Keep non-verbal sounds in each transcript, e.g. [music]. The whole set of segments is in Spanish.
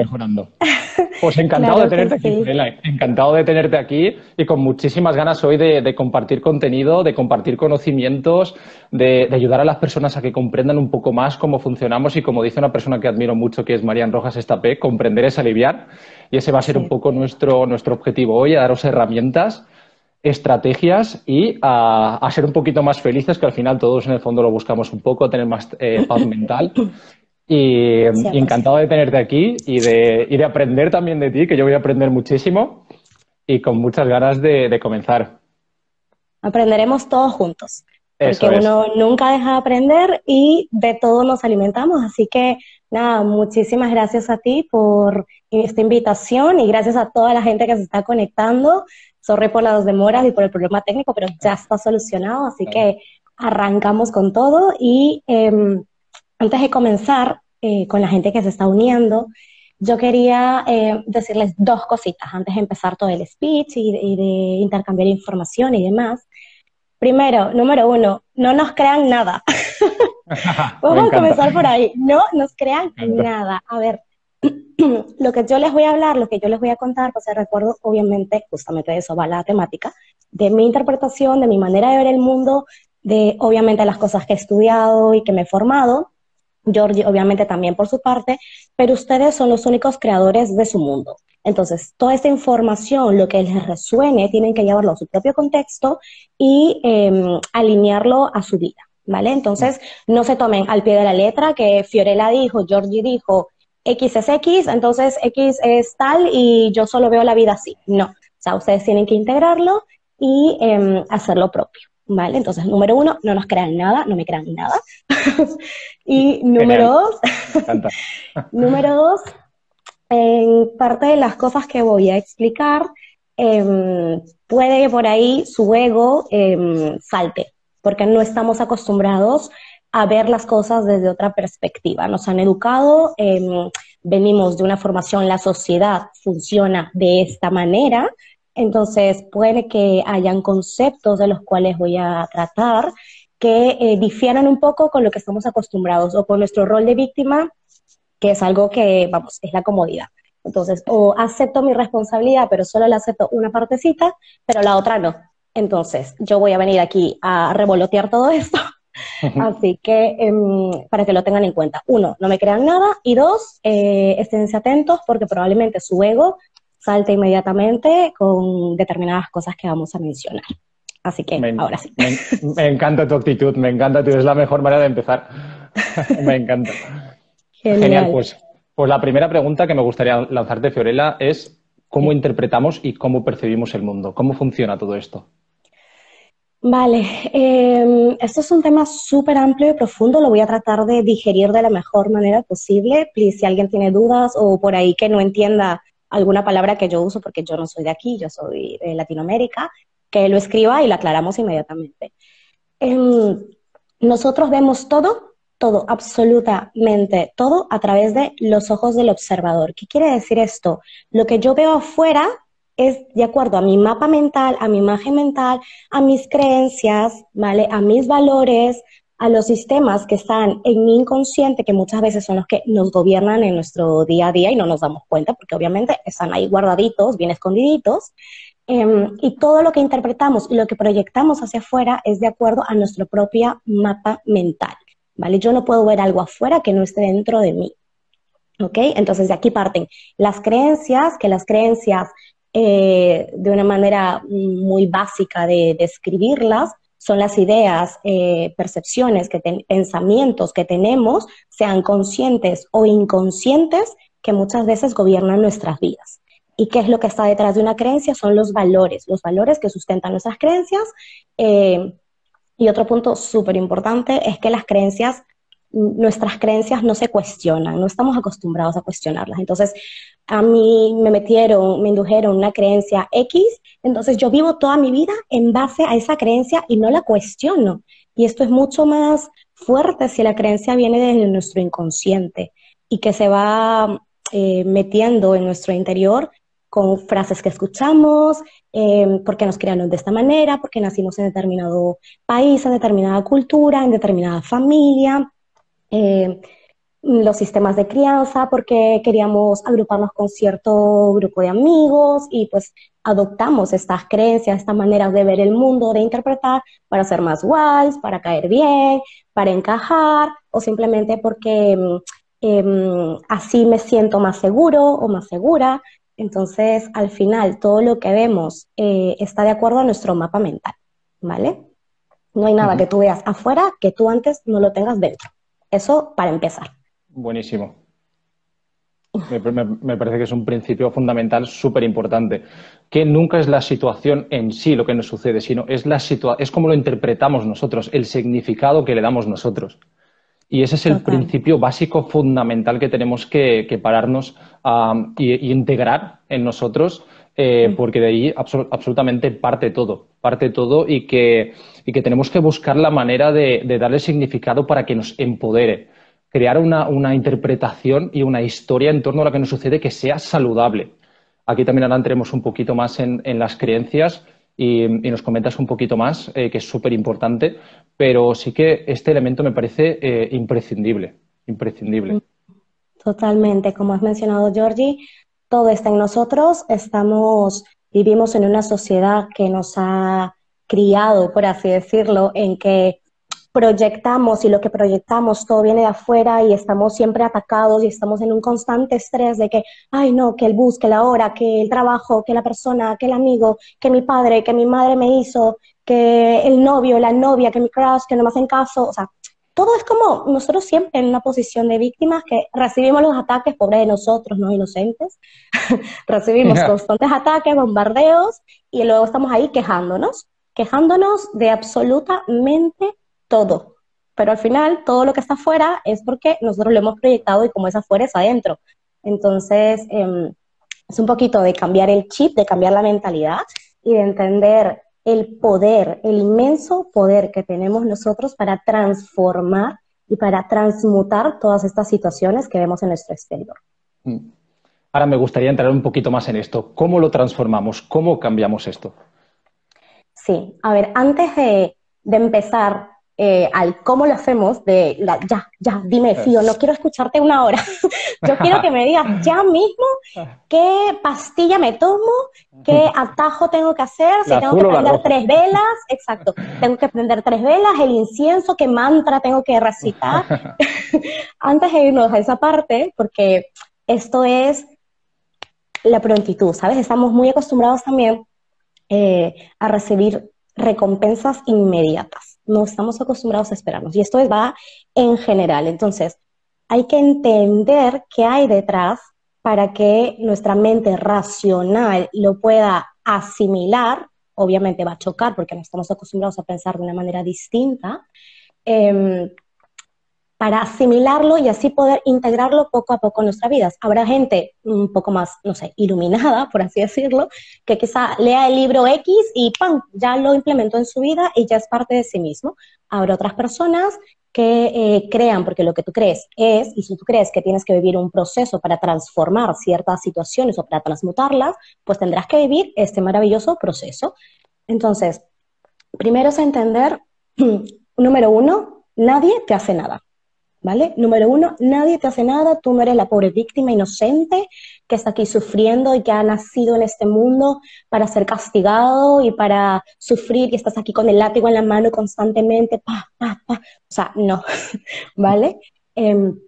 mejorando. Pues encantado de tenerte aquí, Encantado de tenerte aquí y con muchísimas ganas hoy de, compartir contenido, de compartir conocimientos, de, ayudar a las personas a que comprendan un poco más cómo funcionamos y como dice una persona que admiro mucho, que es Marian Rojas Estapé, comprender es aliviar. Y ese va a ser un poco nuestro, nuestro objetivo hoy, a daros herramientas estrategias y a, ser un poquito más felices, que al final todos en el fondo lo buscamos un poco, tener más eh, paz mental. Y, encantado de tenerte aquí y de, y de, aprender también de ti, que yo voy a aprender muchísimo y con muchas ganas de, comenzar. Aprenderemos todos juntos, porque uno nunca deja de aprender y de todo nos alimentamos. Así que nada, muchísimas gracias a ti por esta invitación y gracias a toda la gente que se está conectando. Sorry por las demoras y por el problema técnico, pero ya está solucionado, así que arrancamos con todo y em, antes de comenzar eh, con la gente que se está uniendo, yo quería eh, decirles dos cositas antes de empezar todo el speech y de, intercambiar información y demás. Primero, número uno, no nos crean nada. [laughs] Vamos a comenzar por ahí. No nos crean nada. A ver, [clears throat] lo que yo les voy a hablar, lo que yo les voy a contar, pues recuerdo, obviamente, justamente de eso va la temática, de mi interpretación, de mi manera de ver el mundo, de obviamente las cosas que he estudiado y que me he formado, Georgie obviamente también por su parte, pero ustedes son los únicos creadores de su mundo. Entonces, toda esta información, lo que les resuene, tienen que llevarlo a su propio contexto y em, alinearlo a su vida, ¿vale? Entonces, no se tomen al pie de la letra que Fiorella dijo, Georgie dijo, X es X, entonces X es tal y yo solo veo la vida así. No, o sea, ustedes tienen que integrarlo y em, hacer lo propio. ¿Vale? Entonces, número uno, no nos crean nada, no me crean nada. [laughs] y número dos, [laughs] número dos, en parte de las cosas que voy a explicar, em, puede que por ahí su ego em, salte, porque no estamos acostumbrados a ver las cosas desde otra perspectiva. Nos han educado, em, venimos de una formación, la sociedad funciona de esta manera, entonces, puede que hayan conceptos de los cuales voy a tratar que eh, difieran un poco con lo que estamos acostumbrados o con nuestro rol de víctima, que es algo que, vamos, es la comodidad. Entonces, o acepto mi responsabilidad, pero solo le acepto una partecita, pero la otra no. Entonces, yo voy a venir aquí a revolotear todo esto. [laughs] Así que em, para que lo tengan en cuenta. Uno, no me crean nada. Y dos, eh, esténse atentos porque probablemente su ego salta inmediatamente con determinadas cosas que vamos a mencionar. Así que ahora sí. Me, encanta tu actitud, me encanta, tú es la mejor manera de empezar. [laughs] me encanta. Genial. pues, pues la primera pregunta que me gustaría lanzarte, Fiorella, es cómo interpretamos y cómo percibimos el mundo. ¿Cómo funciona todo esto? Vale, eh, esto es un tema súper amplio y profundo, lo voy a tratar de digerir de la mejor manera posible. Please, si alguien tiene dudas o por ahí que no entienda alguna palabra que yo uso, porque yo no soy de aquí, yo soy de Latinoamérica, que lo escriba y la aclaramos inmediatamente. Em, nosotros vemos todo, todo, absolutamente todo a través de los ojos del observador. ¿Qué quiere decir esto? Lo que yo veo afuera es de acuerdo a mi mapa mental, a mi imagen mental, a mis creencias, ¿vale? A mis valores, a los sistemas que están en mi inconsciente, que muchas veces son los que nos gobiernan en nuestro día a día y no nos damos cuenta, porque obviamente están ahí guardaditos, bien escondiditos. Em, y todo lo que interpretamos y lo que proyectamos hacia afuera es de acuerdo a nuestro propio mapa mental, ¿vale? Yo no puedo ver algo afuera que no esté dentro de mí, ¿ok? Entonces de aquí parten las creencias, que las creencias, eh, de una manera muy básica de describirlas, son las ideas, eh, percepciones, que pensamientos que tenemos, sean conscientes o inconscientes, que muchas veces gobiernan nuestras vidas. ¿Y qué es lo que está detrás de una creencia? Son los valores, los valores que sustentan nuestras creencias. Eh, y otro punto súper importante es que las creencias nuestras creencias no se cuestionan, no estamos acostumbrados a cuestionarlas. Entonces, a mí me metieron, me indujeron una creencia X, entonces yo vivo toda mi vida en base a esa creencia y no la cuestiono. Y esto es mucho más fuerte si la creencia viene desde nuestro inconsciente y que se va eh, metiendo en nuestro interior con frases que escuchamos, eh, porque nos crearon de esta manera, porque nacimos en determinado país, en determinada cultura, en determinada familia, eh, los sistemas de crianza porque queríamos agruparnos con cierto grupo de amigos y pues adoptamos estas creencias, esta manera de ver el mundo, de interpretar para ser más guays, para caer bien, para encajar o simplemente porque em, así me siento más seguro o más segura. Entonces, al final, todo lo que vemos eh, está de acuerdo a nuestro mapa mental, ¿vale? No hay nada que tú veas afuera que tú antes no lo tengas dentro. Eso para empezar. Buenísimo. Me, parece que es un principio fundamental súper importante, que nunca es la situación en sí lo que nos sucede, sino es, la es como lo interpretamos nosotros, el significado que le damos nosotros. Y ese es el principio básico fundamental que tenemos que, pararnos e integrar en nosotros, eh, porque de ahí absolutamente parte todo, parte todo y que, y que tenemos que buscar la manera de, de darle significado para que nos empodere crear una, interpretación y una historia en torno a lo que nos sucede que sea saludable. Aquí también ahora entremos un poquito más en, las creencias y, nos comentas un poquito más, eh, que es súper importante, pero sí que este elemento me parece eh, imprescindible, imprescindible. Totalmente, como has mencionado, Georgie, todo está en nosotros, estamos, vivimos en una sociedad que nos ha criado, por así decirlo, en que proyectamos y lo que proyectamos todo viene de afuera y estamos siempre atacados y estamos en un constante estrés de que, ay no, que el bus, que la hora, que el trabajo, que la persona, que el amigo, que mi padre, que mi madre me hizo, que el novio, la novia, que mi crush, que no me hacen caso, o sea, todo es como nosotros siempre en una posición de víctimas que recibimos los ataques, pobre de nosotros, no inocentes, [laughs] recibimos constantes ataques, bombardeos y luego estamos ahí quejándonos, quejándonos de absolutamente todo. Pero al final, todo lo que está afuera es porque nosotros lo hemos proyectado y como es afuera es adentro. Entonces, em, es un poquito de cambiar el chip, de cambiar la mentalidad y de entender el poder, el inmenso poder que tenemos nosotros para transformar y para transmutar todas estas situaciones que vemos en nuestro exterior. Mm. Ahora me gustaría entrar un poquito más en esto. ¿Cómo lo transformamos? ¿Cómo cambiamos esto? Sí, a ver, antes de, de empezar eh, al cómo lo hacemos, de la, ya, ya, dime, [laughs] Fío, no quiero escucharte una hora. [laughs] Yo quiero que me digas ya mismo [laughs] qué pastilla me tomo, qué atajo tengo que hacer, si tengo que prender tres velas, exacto, tengo que prender tres velas, el incienso, qué mantra tengo que recitar. Antes de irnos a esa parte, porque esto es la prontitud, ¿sabes? Estamos muy acostumbrados también eh, a recibir recompensas inmediatas no estamos acostumbrados a esperarnos. Y esto va en general. Entonces, hay que entender qué hay detrás para que nuestra mente racional lo pueda asimilar. Obviamente va a chocar porque no estamos acostumbrados a pensar de una manera distinta. Em, para asimilarlo y así poder integrarlo poco a poco en nuestra vida. Habrá gente un poco más, no sé, iluminada, [laughs] por así decirlo, que quizá lea el libro X y ¡pam! ya lo implementó en su vida y ya es parte de sí mismo. Habrá otras personas que eh, crean, porque lo que tú crees es, y si tú crees que tienes que vivir un proceso para transformar ciertas situaciones o para transmutarlas, pues tendrás que vivir este maravilloso proceso. Entonces, primero es entender, [clears throat] número uno, nadie te hace nada. ¿Vale? Número uno, nadie te hace nada, tú no eres la pobre víctima inocente que está aquí sufriendo y que ha nacido en este mundo para ser castigado y para sufrir y estás aquí con el látigo en la mano constantemente, pa, pa, pa. O sea, no, [laughs] ¿vale? Em,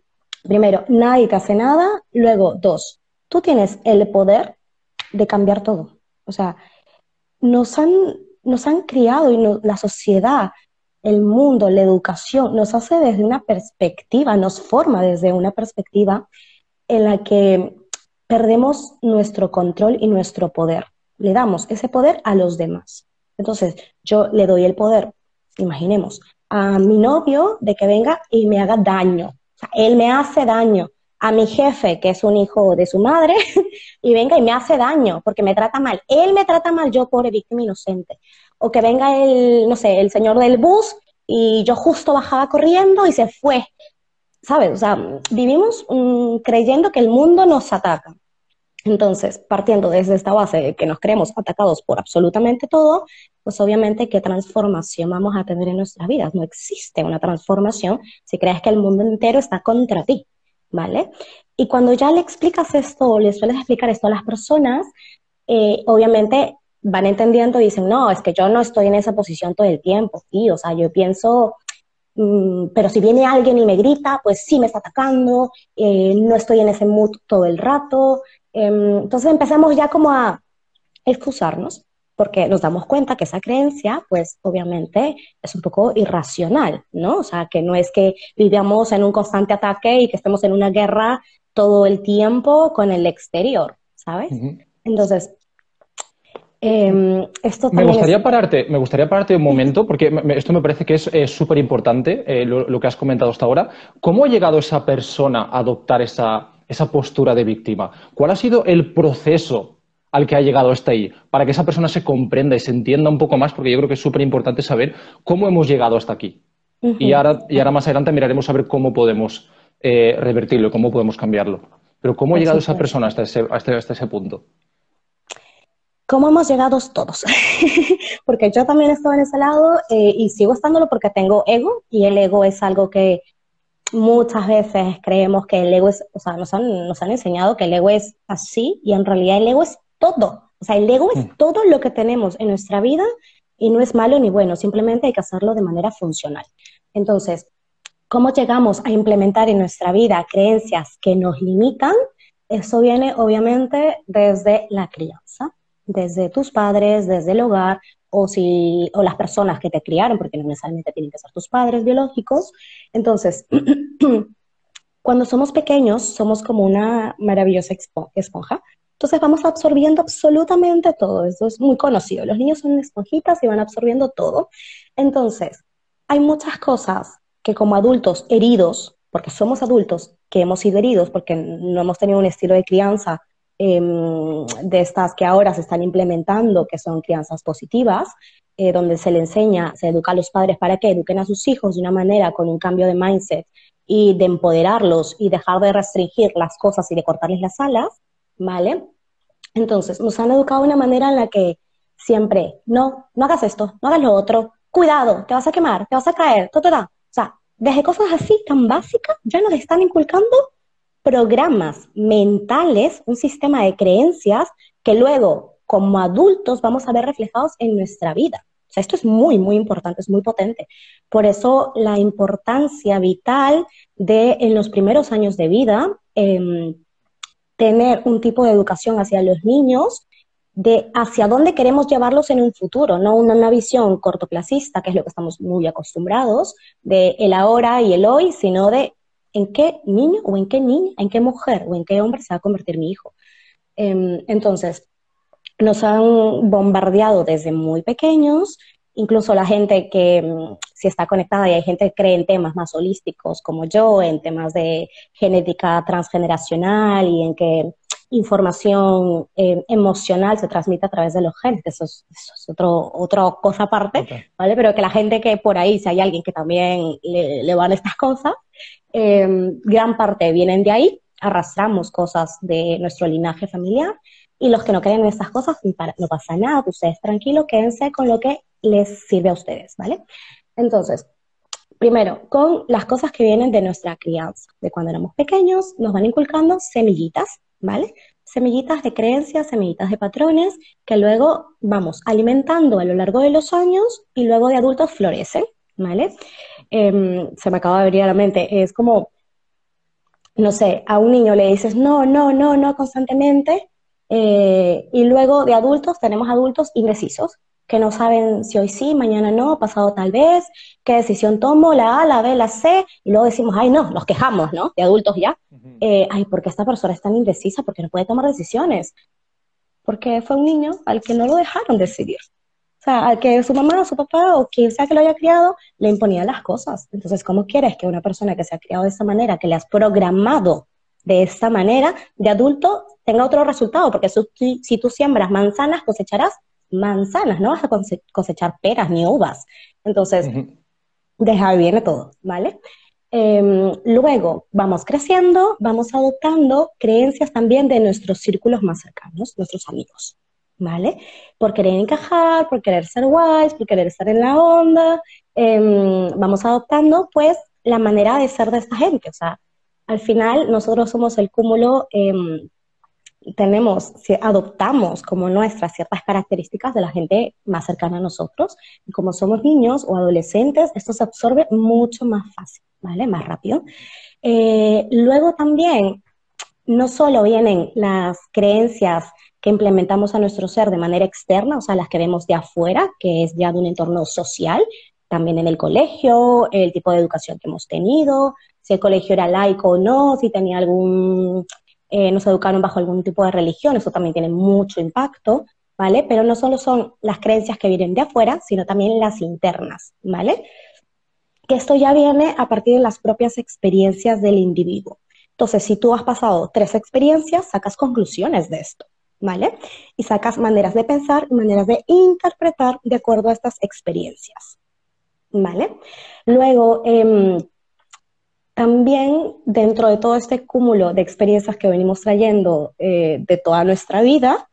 primero, nadie te hace nada. Luego, dos, tú tienes el poder de cambiar todo. O sea, nos han, nos han criado y la sociedad el mundo, la educación, nos hace desde una perspectiva, nos forma desde una perspectiva en la que perdemos nuestro control y nuestro poder. Le damos ese poder a los demás. Entonces, yo le doy el poder, imaginemos, a mi novio de que venga y me haga daño. Él me hace daño. A mi jefe, que es un hijo de su madre, [laughs] y venga y me hace daño porque me trata mal. Él me trata mal, yo pobre víctima inocente o que venga el, no sé, el señor del bus y yo justo bajaba corriendo y se fue. ¿Sabes? O sea, vivimos mm, creyendo que el mundo nos ataca. Entonces, partiendo desde esta base de que nos creemos atacados por absolutamente todo, pues obviamente qué transformación vamos a tener en nuestras vidas. No existe una transformación si crees que el mundo entero está contra ti. ¿vale? Y cuando ya le explicas esto, le sueles explicar esto a las personas, eh, obviamente van entendiendo y dicen, no, es que yo no estoy en esa posición todo el tiempo, sí, o sea, yo pienso, mm, pero si viene alguien y me grita, pues sí me está atacando, eh, no estoy en ese mood todo el rato. Em, entonces empezamos ya como a excusarnos porque nos damos cuenta que esa creencia, pues obviamente es un poco irracional, ¿no? O sea, que no es que vivamos en un constante ataque y que estemos en una guerra todo el tiempo con el exterior, ¿sabes? Entonces, em, esto me gustaría pararte, me gustaría pararte un momento, porque esto me parece que es súper importante eh, lo, que has comentado hasta ahora. ¿Cómo ha llegado esa persona a adoptar esa, esa postura de víctima? ¿Cuál ha sido el proceso al que ha llegado hasta ahí, para que esa persona se comprenda y se entienda un poco más, porque yo creo que es súper importante saber cómo hemos llegado hasta aquí. y, ahora, y ahora más adelante miraremos a ver cómo podemos eh, revertirlo, cómo podemos cambiarlo. Pero ¿cómo ha llegado esa persona hasta ese, hasta, ese punto? ¿Cómo hemos llegado todos? [laughs] porque yo también estoy en ese lado eh, y sigo estándolo porque tengo ego y el ego es algo que muchas veces creemos que el ego es, o sea, nos han, nos han enseñado que el ego es así y en realidad el ego es todo. O sea, el ego es todo lo que tenemos en nuestra vida y no es malo ni bueno, simplemente hay que hacerlo de manera funcional. Entonces, ¿cómo llegamos a implementar en nuestra vida creencias que nos limitan? Eso viene obviamente desde la crianza, desde tus padres, desde el hogar, o, si, o las personas que te criaron, porque no necesariamente tienen que ser tus padres biológicos. Entonces, [clears throat] cuando somos pequeños, somos como una maravillosa esponja entonces vamos absorbiendo absolutamente todo. Eso es muy conocido. Los niños son esponjitas y van absorbiendo todo. Entonces, hay muchas cosas que como adultos heridos, porque somos adultos que hemos sido heridos, porque no hemos tenido un estilo de crianza em, de estas que ahora se están implementando, que son crianzas positivas, eh, donde se le enseña, se educa a los padres para que eduquen a sus hijos de una manera con un cambio de mindset y de empoderarlos y dejar de restringir las cosas y de cortarles las alas, ¿vale? Entonces, nos han educado de una manera en la que siempre, no, no hagas esto, no hagas lo otro, cuidado, te vas a quemar, te vas a caer, todo, todo. O sea, desde cosas así tan básicas ya nos están inculcando programas mentales, un sistema de creencias que luego, como adultos, vamos a ver reflejados en nuestra vida. O sea, esto es muy, muy importante, es muy potente. Por eso la importancia vital de en los primeros años de vida eh, tener un tipo de educación hacia los niños de hacia dónde queremos llevarlos en un futuro, no una, visión cortoplacista, que es lo que estamos muy acostumbrados, de el ahora y el hoy, sino de en qué niño o en qué niña, en qué mujer o en qué hombre se va a convertir mi hijo. Em, entonces, nos han bombardeado desde muy pequeños incluso la gente que mm, si está conectada y hay gente que cree en temas más holísticos como yo, en temas de genética transgeneracional y en que información eh, emocional se transmite a través de los genes, eso es, otro, otra cosa aparte, ¿vale? Pero que la gente que por ahí, si hay alguien que también le, van estas cosas, em, gran parte vienen de ahí, arrastramos cosas de nuestro linaje familiar y los que no creen en estas cosas, no pasa nada, ustedes tranquilos, quédense con lo que les sirve a ustedes, ¿vale? Entonces, primero, con las cosas que vienen de nuestra crianza, de cuando éramos pequeños, nos van inculcando semillitas, ¿vale? Semillitas de creencias, semillitas de patrones, que luego vamos alimentando a lo largo de los años y luego de adultos florecen, ¿vale? Em, se me acaba de abrir a la mente, es como, no sé, a un niño le dices no, no, no, no constantemente, eh, y luego de adultos tenemos adultos indecisos, que no saben si hoy sí, mañana no, pasado tal vez, qué decisión tomo, la A, la B, la C, y luego decimos, ay no, nos quejamos, ¿no? De adultos ya. Eh, ay, ¿por qué esta persona es tan indecisa? Porque no puede tomar decisiones. Porque fue un niño al que no lo dejaron decidir. O sea, al que su mamá, su papá o quien sea que lo haya criado, le imponía las cosas. Entonces, ¿cómo quieres que una persona que se ha criado de esa manera, que le has programado de esa manera, de adulto, tenga otro resultado? Porque si tú siembras manzanas, cosecharás manzanas, no vas a cosechar peras ni uvas. Entonces, deja ahí viene todo, ¿vale? Em, luego vamos creciendo, vamos adoptando creencias también de nuestros círculos más cercanos, nuestros amigos, ¿vale? Por querer encajar, por querer ser wise, por querer estar en la onda, em, vamos adoptando pues la manera de ser de esta gente, o sea, al final nosotros somos el cúmulo, em, tenemos, adoptamos como nuestras ciertas características de la gente más cercana a nosotros. Y como somos niños o adolescentes, esto se absorbe mucho más fácil, ¿vale? Más rápido. Eh, luego también, no solo vienen las creencias que implementamos a nuestro ser de manera externa, o sea, las que vemos de afuera, que es ya de un entorno social, también en el colegio, el tipo de educación que hemos tenido, si el colegio era laico o no, si tenía algún, eh, nos educaron bajo algún tipo de religión, eso también tiene mucho impacto, ¿vale? Pero no solo son las creencias que vienen de afuera, sino también las internas, ¿vale? Que esto ya viene a partir de las propias experiencias del individuo. Entonces, si tú has pasado tres experiencias, sacas conclusiones de esto. ¿Vale? Y sacas maneras de pensar y maneras de interpretar de acuerdo a estas experiencias, ¿vale? Luego, em, también dentro de todo este cúmulo de experiencias que venimos trayendo eh, de toda nuestra vida,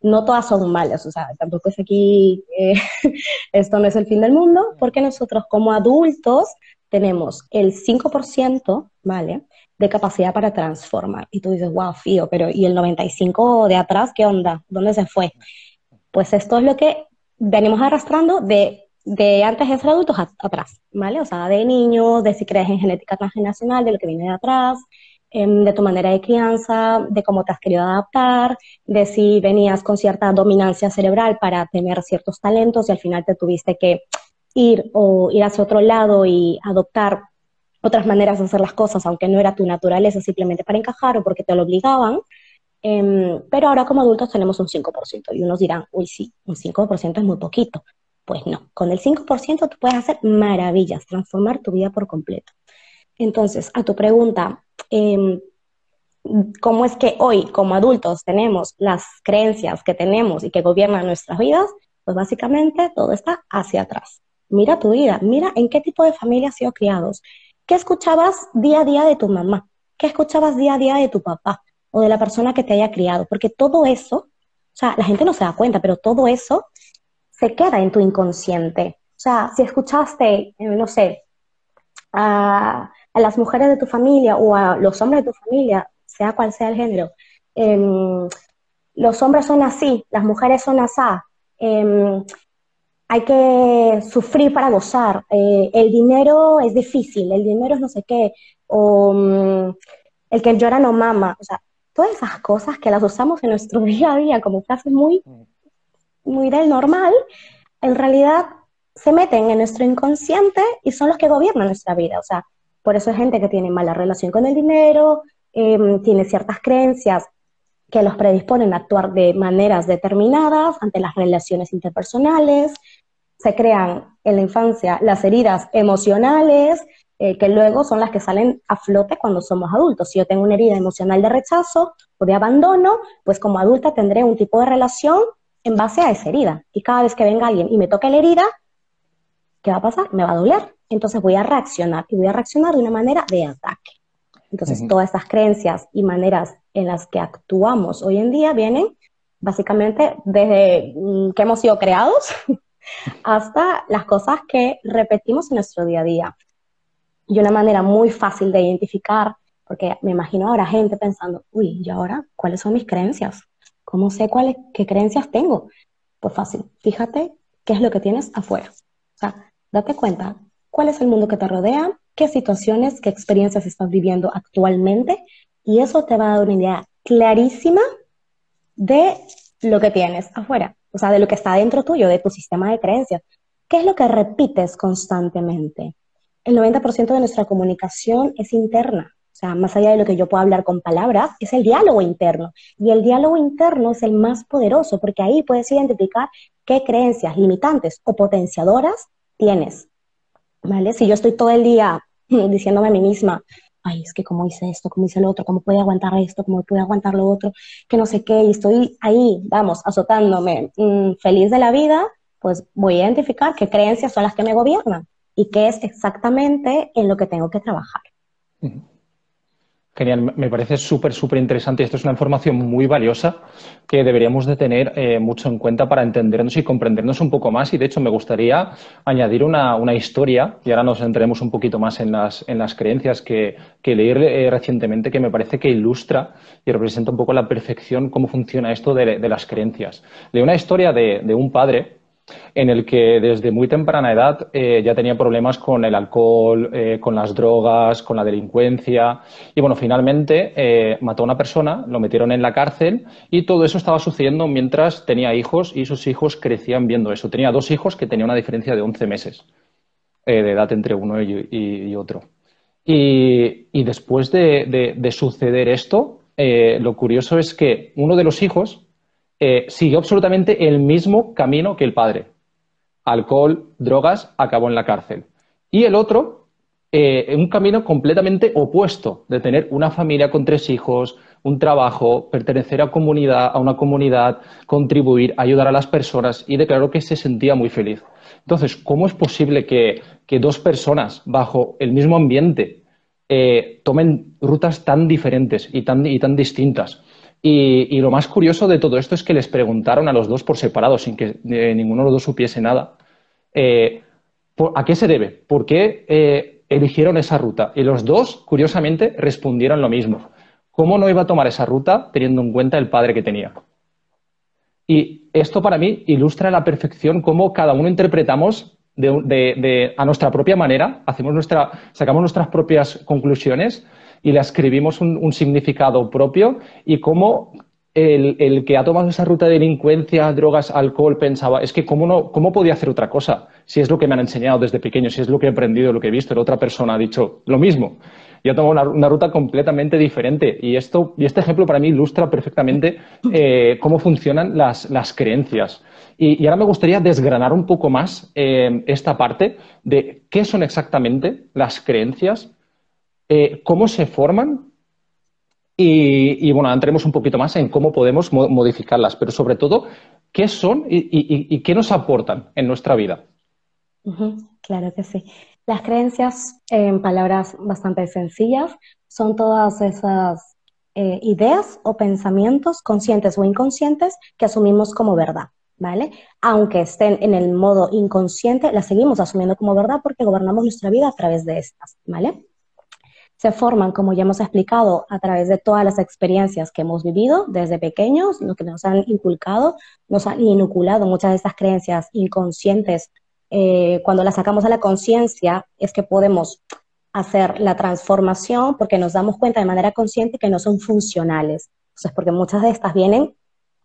no todas son malas, o sea, tampoco es aquí, eh, [laughs] esto no es el fin del mundo, porque nosotros como adultos tenemos el 5%, ¿vale? de capacidad para transformar. Y tú dices, wow, fío, pero ¿y el 95 de atrás qué onda? ¿Dónde se fue? Pues esto es lo que venimos arrastrando de, de antes de ser adultos atrás, ¿vale? O sea, de niños, de si crees en genética transgeneracional, de lo que viene de atrás, em, de tu manera de crianza, de cómo te has querido adaptar, de si venías con cierta dominancia cerebral para tener ciertos talentos y al final te tuviste que ir o ir hacia otro lado y adoptar otras maneras de hacer las cosas, aunque no era tu naturaleza simplemente para encajar o porque te lo obligaban. Em, pero ahora como adultos tenemos un 5% y unos dirán, uy, sí, un 5% es muy poquito. Pues no, con el 5% tú puedes hacer maravillas, transformar tu vida por completo. Entonces, a tu pregunta, em, ¿cómo es que hoy como adultos tenemos las creencias que tenemos y que gobiernan nuestras vidas? Pues básicamente todo está hacia atrás. Mira tu vida, mira en qué tipo de familia has sido criados, ¿Qué escuchabas día a día de tu mamá? ¿Qué escuchabas día a día de tu papá o de la persona que te haya criado? Porque todo eso, o sea, la gente no se da cuenta, pero todo eso se queda en tu inconsciente. O sea, si escuchaste, eh, no sé, a, las mujeres de tu familia o a los hombres de tu familia, sea cual sea el género, em, los hombres son así, las mujeres son así, em, hay que sufrir para gozar, eh, el dinero es difícil, el dinero es no sé qué, o mm, el que llora no mama, o sea, todas esas cosas que las usamos en nuestro [laughs] día a día como frases muy, muy del normal, en realidad se meten en nuestro inconsciente y son los que gobiernan nuestra vida, o sea, por eso hay gente que tiene mala relación con el dinero, em, tiene ciertas creencias que los predisponen a actuar de maneras determinadas ante las relaciones interpersonales, se crean en la infancia las heridas emocionales, eh, que luego son las que salen a flote cuando somos adultos. Si yo tengo una herida emocional de rechazo o de abandono, pues como adulta tendré un tipo de relación en base a esa herida. Y cada vez que venga alguien y me toque la herida, ¿qué va a pasar? Me va a doler. Entonces voy a reaccionar y voy a reaccionar de una manera de ataque. Entonces todas estas creencias y maneras en las que actuamos hoy en día vienen básicamente desde mm, que hemos sido creados [laughs] hasta las cosas que repetimos en nuestro día a día. Y una manera muy fácil de identificar, porque me imagino ahora gente pensando, uy, ¿y ahora cuáles son mis creencias? ¿Cómo sé cuáles, qué creencias tengo? Pues fácil, fíjate qué es lo que tienes afuera. O sea, date cuenta cuál es el mundo que te rodea, qué situaciones, qué experiencias estás viviendo actualmente, y eso te va a dar una idea clarísima de lo que tienes afuera o sea, de lo que está dentro tuyo, de tu sistema de creencias. ¿Qué es lo que repites constantemente? El 90% de nuestra comunicación es interna. O sea, más allá de lo que yo pueda hablar con palabras, es el diálogo interno. Y el diálogo interno es el más poderoso porque ahí puedes identificar qué creencias limitantes o potenciadoras tienes. ¿Vale? Si yo estoy todo el día [laughs] diciéndome a mí misma, ay, es que cómo hice esto, cómo hice lo otro, cómo puede aguantar esto, cómo puede aguantar lo otro, que no sé qué, y estoy ahí, vamos, azotándome, mm, feliz de la vida, pues voy a identificar qué creencias son las que me gobiernan y qué es exactamente en lo que tengo que trabajar. Genial, me parece súper, súper interesante. Esto es una información muy valiosa que deberíamos de tener eh, mucho en cuenta para entendernos y comprendernos un poco más. Y de hecho me gustaría añadir una, historia, y ahora nos entremos un poquito más en las, en las creencias que, que leí eh, recientemente, que me parece que ilustra y representa un poco la perfección cómo funciona esto de, las creencias. Leí una historia de, de un padre en el que desde muy temprana edad eh, ya tenía problemas con el alcohol, eh, con las drogas, con la delincuencia. Y bueno, finalmente eh, mató a una persona, lo metieron en la cárcel y todo eso estaba sucediendo mientras tenía hijos y sus hijos crecían viendo eso. Tenía dos hijos que tenían una diferencia de 11 meses de edad entre uno y, otro. Y, después de suceder esto, lo curioso es que uno de los hijos eh, siguió absolutamente el mismo camino que el padre. Alcohol, drogas, acabó en la cárcel. Y el otro, eh, un camino completamente opuesto, de tener una familia con tres hijos, un trabajo, pertenecer a, comunidad, a una comunidad, contribuir, ayudar a las personas y declaró que se sentía muy feliz. Entonces, ¿cómo es posible que, dos personas bajo el mismo ambiente eh, tomen rutas tan diferentes y tan, y tan distintas? Y, lo más curioso de todo esto es que les preguntaron a los dos por separado, sin que eh, ninguno de los dos supiese nada, eh, ¿a qué se debe? ¿Por qué eh, eligieron esa ruta? Y los dos, curiosamente, respondieron lo mismo. ¿Cómo no iba a tomar esa ruta teniendo en cuenta el padre que tenía? Y esto para mí ilustra a la perfección cómo cada uno interpretamos a nuestra propia manera, hacemos nuestra, sacamos nuestras propias conclusiones y le escribimos un, significado propio y cómo el, que ha tomado esa ruta de delincuencia, drogas, alcohol, pensaba, es que cómo, no, cómo podía hacer otra cosa, si es lo que me han enseñado desde pequeño, si es lo que he aprendido, lo que he visto, la otra persona ha dicho lo mismo. Yo ha tomado una, ruta completamente diferente y, esto, y este ejemplo para mí ilustra perfectamente eh, cómo funcionan las, creencias. Y, ahora me gustaría desgranar un poco más eh, esta parte de qué son exactamente las creencias eh, cómo se forman y, bueno, entremos un poquito más en cómo podemos modificarlas, pero sobre todo, qué son y, qué nos aportan en nuestra vida. claro que sí. Las creencias, en palabras bastante sencillas, son todas esas eh, ideas o pensamientos conscientes o inconscientes que asumimos como verdad. ¿Vale? Aunque estén en el modo inconsciente, las seguimos asumiendo como verdad porque gobernamos nuestra vida a través de estas, ¿vale? Se forman, como ya hemos explicado, a través de todas las experiencias que hemos vivido desde pequeños, lo que nos han inculcado, nos han inoculado muchas de estas creencias inconscientes. Eh, cuando las sacamos a la conciencia es que podemos hacer la transformación porque nos damos cuenta de manera consciente que no son funcionales. Entonces, porque muchas de estas vienen,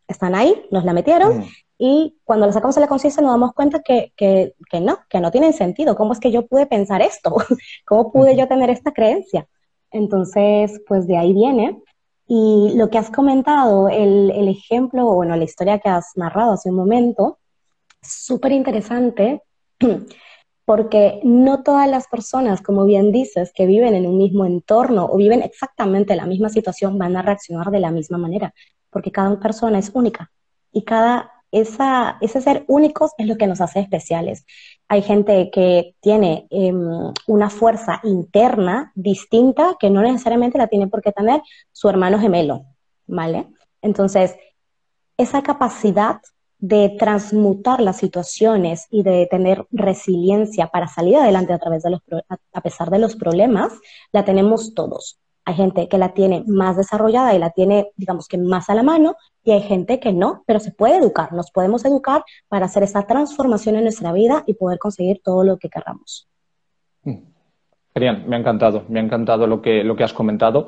están ahí, nos la metieron, mm. y cuando las sacamos a la conciencia nos damos cuenta que, que, que, no, que no tienen sentido. ¿Cómo es que yo pude pensar esto? [laughs] ¿Cómo pude yo tener esta creencia? Entonces, pues de ahí viene. Y lo que has comentado, el, el ejemplo, bueno, la historia que has narrado hace un momento, súper interesante [clears throat] porque no todas las personas, como bien dices, que viven en un mismo entorno o viven exactamente la misma situación van a reaccionar de la misma manera, porque cada persona es única y cada esa, ese ser únicos es lo que nos hace especiales. Hay gente que tiene em, una fuerza interna distinta que no necesariamente la tiene por qué tener su hermano gemelo, ¿vale? Entonces, esa capacidad de transmutar las situaciones y de tener resiliencia para salir adelante a través de los a pesar de los problemas, la tenemos todos. Hay gente que la tiene más desarrollada y la tiene, digamos que más a la mano, y hay gente que no, pero se puede educar, nos podemos educar para hacer esa transformación en nuestra vida y poder conseguir todo lo que queramos. Mm. Genial, me ha encantado, me ha encantado lo que, lo que has comentado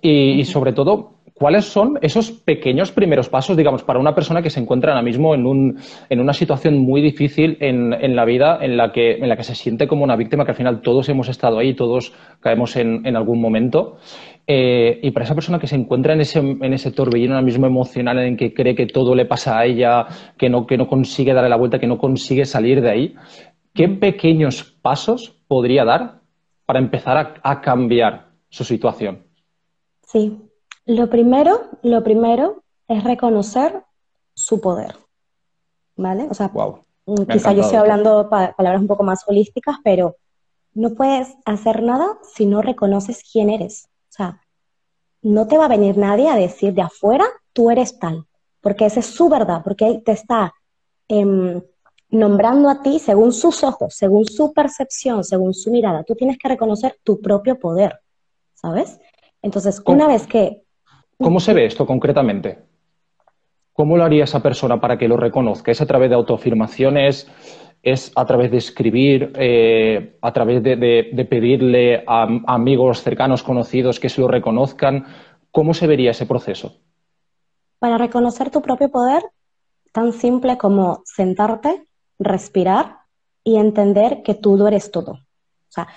y, sobre todo, ¿cuáles son esos pequeños primeros pasos, digamos, para una persona que se encuentra ahora mismo en, un, en una situación muy difícil en, la vida, en la, que, se siente como una víctima, que al final todos hemos estado ahí, todos caemos en, algún momento? Eh, y para esa persona que se encuentra en ese, en ese torbellino ahora mismo emocional en que cree que todo le pasa a ella, que no, consigue darle la vuelta, que no consigue salir de ahí, ¿qué pequeños pasos podría dar para empezar a, cambiar su situación? Sí, lo primero, lo primero es reconocer su poder. ¿Vale? O sea, mm, quizá yo estoy hablando palabras un poco más holísticas, pero no puedes hacer nada si no reconoces quién eres. O sea, no te va a venir nadie a decir de afuera, tú eres tal, porque esa es su verdad, porque te está em, nombrando a ti según sus ojos, según su percepción, según su mirada. Tú tienes que reconocer tu propio poder, ¿sabes? Entonces, una vez que... ¿Cómo se ve esto concretamente? ¿Cómo lo haría esa persona para que lo reconozca? ¿Es a través de autoafirmaciones? ¿Es a través de escribir? Eh, ¿A través de, pedirle a, amigos cercanos, conocidos que se lo reconozcan? ¿Cómo se vería ese proceso? Para reconocer tu propio poder, tan simple como sentarte, respirar y entender que tú eres todo. O sea,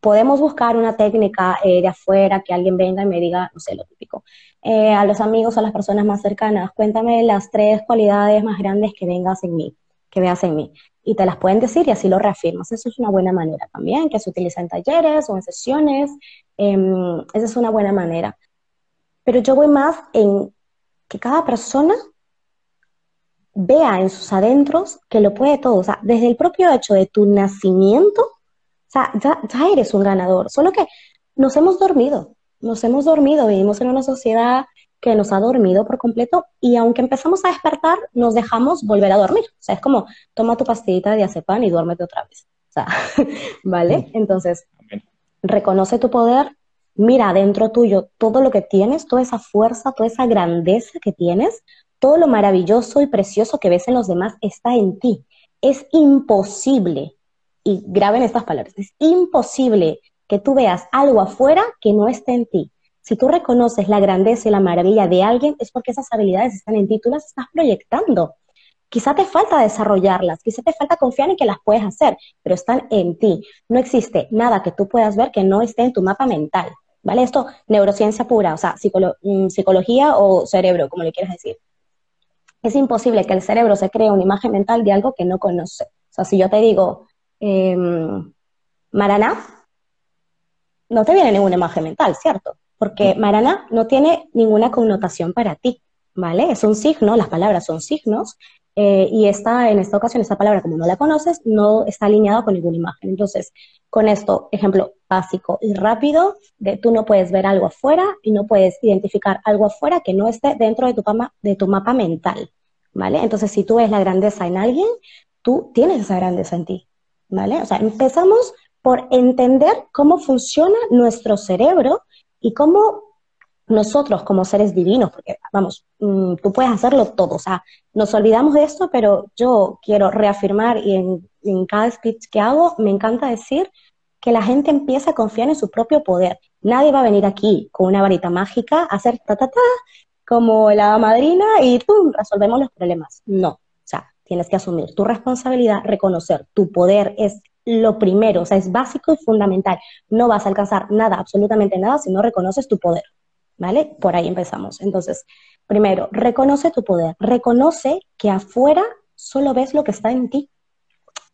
podemos buscar una técnica eh, de afuera, que alguien venga y me diga, no sé, lo típico. Eh, a los amigos o a las personas más cercanas, cuéntame las tres cualidades más grandes que vengas en mí, que veas en mí. Y te las pueden decir y así lo reafirmas. Eso es una buena manera también, que se utiliza en talleres o en sesiones. Em, esa es una buena manera. Pero yo voy más en que cada persona vea en sus adentros que lo puede todo. O sea, desde el propio hecho de tu nacimiento, o sea, ya, ya eres un ganador. Solo que nos hemos dormido nos hemos dormido, vivimos en una sociedad que nos ha dormido por completo y aunque empezamos a despertar, nos dejamos volver a dormir. O sea, es como, toma tu pastillita de diazepam y duérmete otra vez. O sea, [laughs] ¿vale? Entonces, reconoce tu poder, mira dentro tuyo todo lo que tienes, toda esa fuerza, toda esa grandeza que tienes, todo lo maravilloso y precioso que ves en los demás está en ti. Es imposible, y graben estas palabras, es imposible que tú veas algo afuera que no esté en ti. Si tú reconoces la grandeza y la maravilla de alguien, es porque esas habilidades están en ti, tú las estás proyectando. Quizá te falta desarrollarlas, quizá te falta confiar en que las puedes hacer, pero están en ti. No existe nada que tú puedas ver que no esté en tu mapa mental. ¿Vale? Esto, neurociencia pura, o sea, mm, psicología o cerebro, como le quieras decir. Es imposible que el cerebro se cree una imagen mental de algo que no conoce. O sea, si yo te digo, eh, Maraná, no te viene ninguna imagen mental, ¿cierto? Porque Marana no tiene ninguna connotación para ti, ¿vale? Es un signo, las palabras son signos, eh, y esta, en esta ocasión, esta palabra, como no la conoces, no está alineada con ninguna imagen. Entonces, con esto, ejemplo básico y rápido, de tú no puedes ver algo afuera y no puedes identificar algo afuera que no esté dentro de tu, de tu mapa mental, ¿vale? Entonces, si tú ves la grandeza en alguien, tú tienes esa grandeza en ti, ¿vale? O sea, empezamos por entender cómo funciona nuestro cerebro y cómo nosotros como seres divinos, porque vamos, mm, tú puedes hacerlo todo, o sea, nos olvidamos de esto, pero yo quiero reafirmar y en, cada speech que hago me encanta decir que la gente empieza a confiar en su propio poder. Nadie va a venir aquí con una varita mágica a hacer ta ta ta como la madrina y ¡pum! resolvemos los problemas. No, tienes que asumir tu responsabilidad, reconocer tu poder es lo primero, o sea, es básico y fundamental. No vas a alcanzar nada, absolutamente nada, si no reconoces tu poder, ¿vale? Por ahí empezamos. Entonces, primero, reconoce tu poder, reconoce que afuera solo ves lo que está en ti.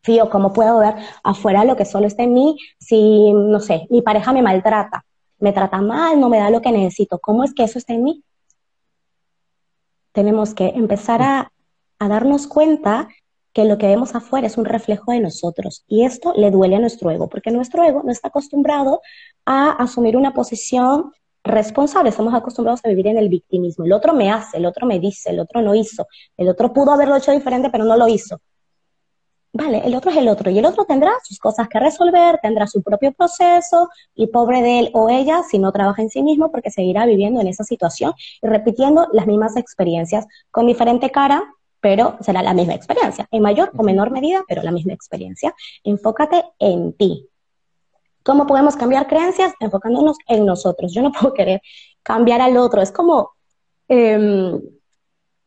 Fío, ¿cómo puedo ver afuera lo que solo está en mí si, no sé, mi pareja me maltrata, me trata mal, no me da lo que necesito? ¿Cómo es que eso está en mí? Tenemos que empezar a, a darnos cuenta que lo que vemos afuera es un reflejo de nosotros. Y esto le duele a nuestro ego, porque nuestro ego no está acostumbrado a asumir una posición responsable. Estamos acostumbrados a vivir en el victimismo. El otro me hace, el otro me dice, el otro no hizo, el otro pudo haberlo hecho diferente, pero no lo hizo. Vale, el otro es el otro y el otro tendrá sus cosas que resolver, tendrá su propio proceso y pobre de él o ella si no trabaja en sí mismo porque seguirá viviendo en esa situación y repitiendo las mismas experiencias con diferente cara, pero será la misma experiencia, en mayor o menor medida, pero la misma experiencia. Enfócate en ti. ¿Cómo podemos cambiar creencias? Enfocándonos en nosotros. Yo no puedo querer cambiar al otro. Es como, em,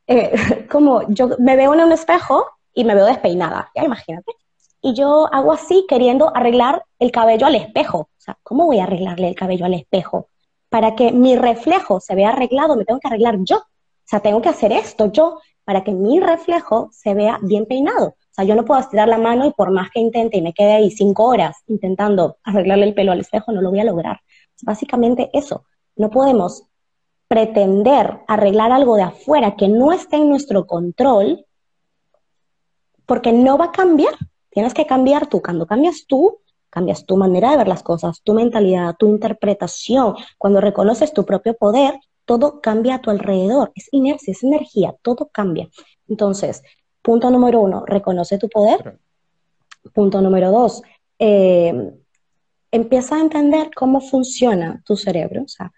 eh, [laughs] como yo me veo en un espejo y me veo despeinada, ya imagínate. Y yo hago así queriendo arreglar el cabello al espejo. O sea, ¿cómo voy a arreglarle el cabello al espejo? Para que mi reflejo se vea arreglado, me tengo que arreglar yo. O sea, tengo que hacer esto yo para que mi reflejo se vea bien peinado. O sea, yo no puedo estirar la mano y por más que intente y me quede ahí cinco horas intentando arreglarle el pelo al espejo, no lo voy a lograr. básicamente eso. No podemos pretender arreglar algo de afuera que no esté en nuestro control porque no va a cambiar. Tienes que cambiar tú. Cuando cambias tú, cambias tu manera de ver las cosas, tu mentalidad, tu interpretación. Cuando reconoces tu propio poder, todo cambia a tu alrededor. Es inercia, es energía, todo cambia. Entonces, punto número uno, reconoce tu poder. Punto número dos, eh, empieza a entender cómo funciona tu cerebro. O sea,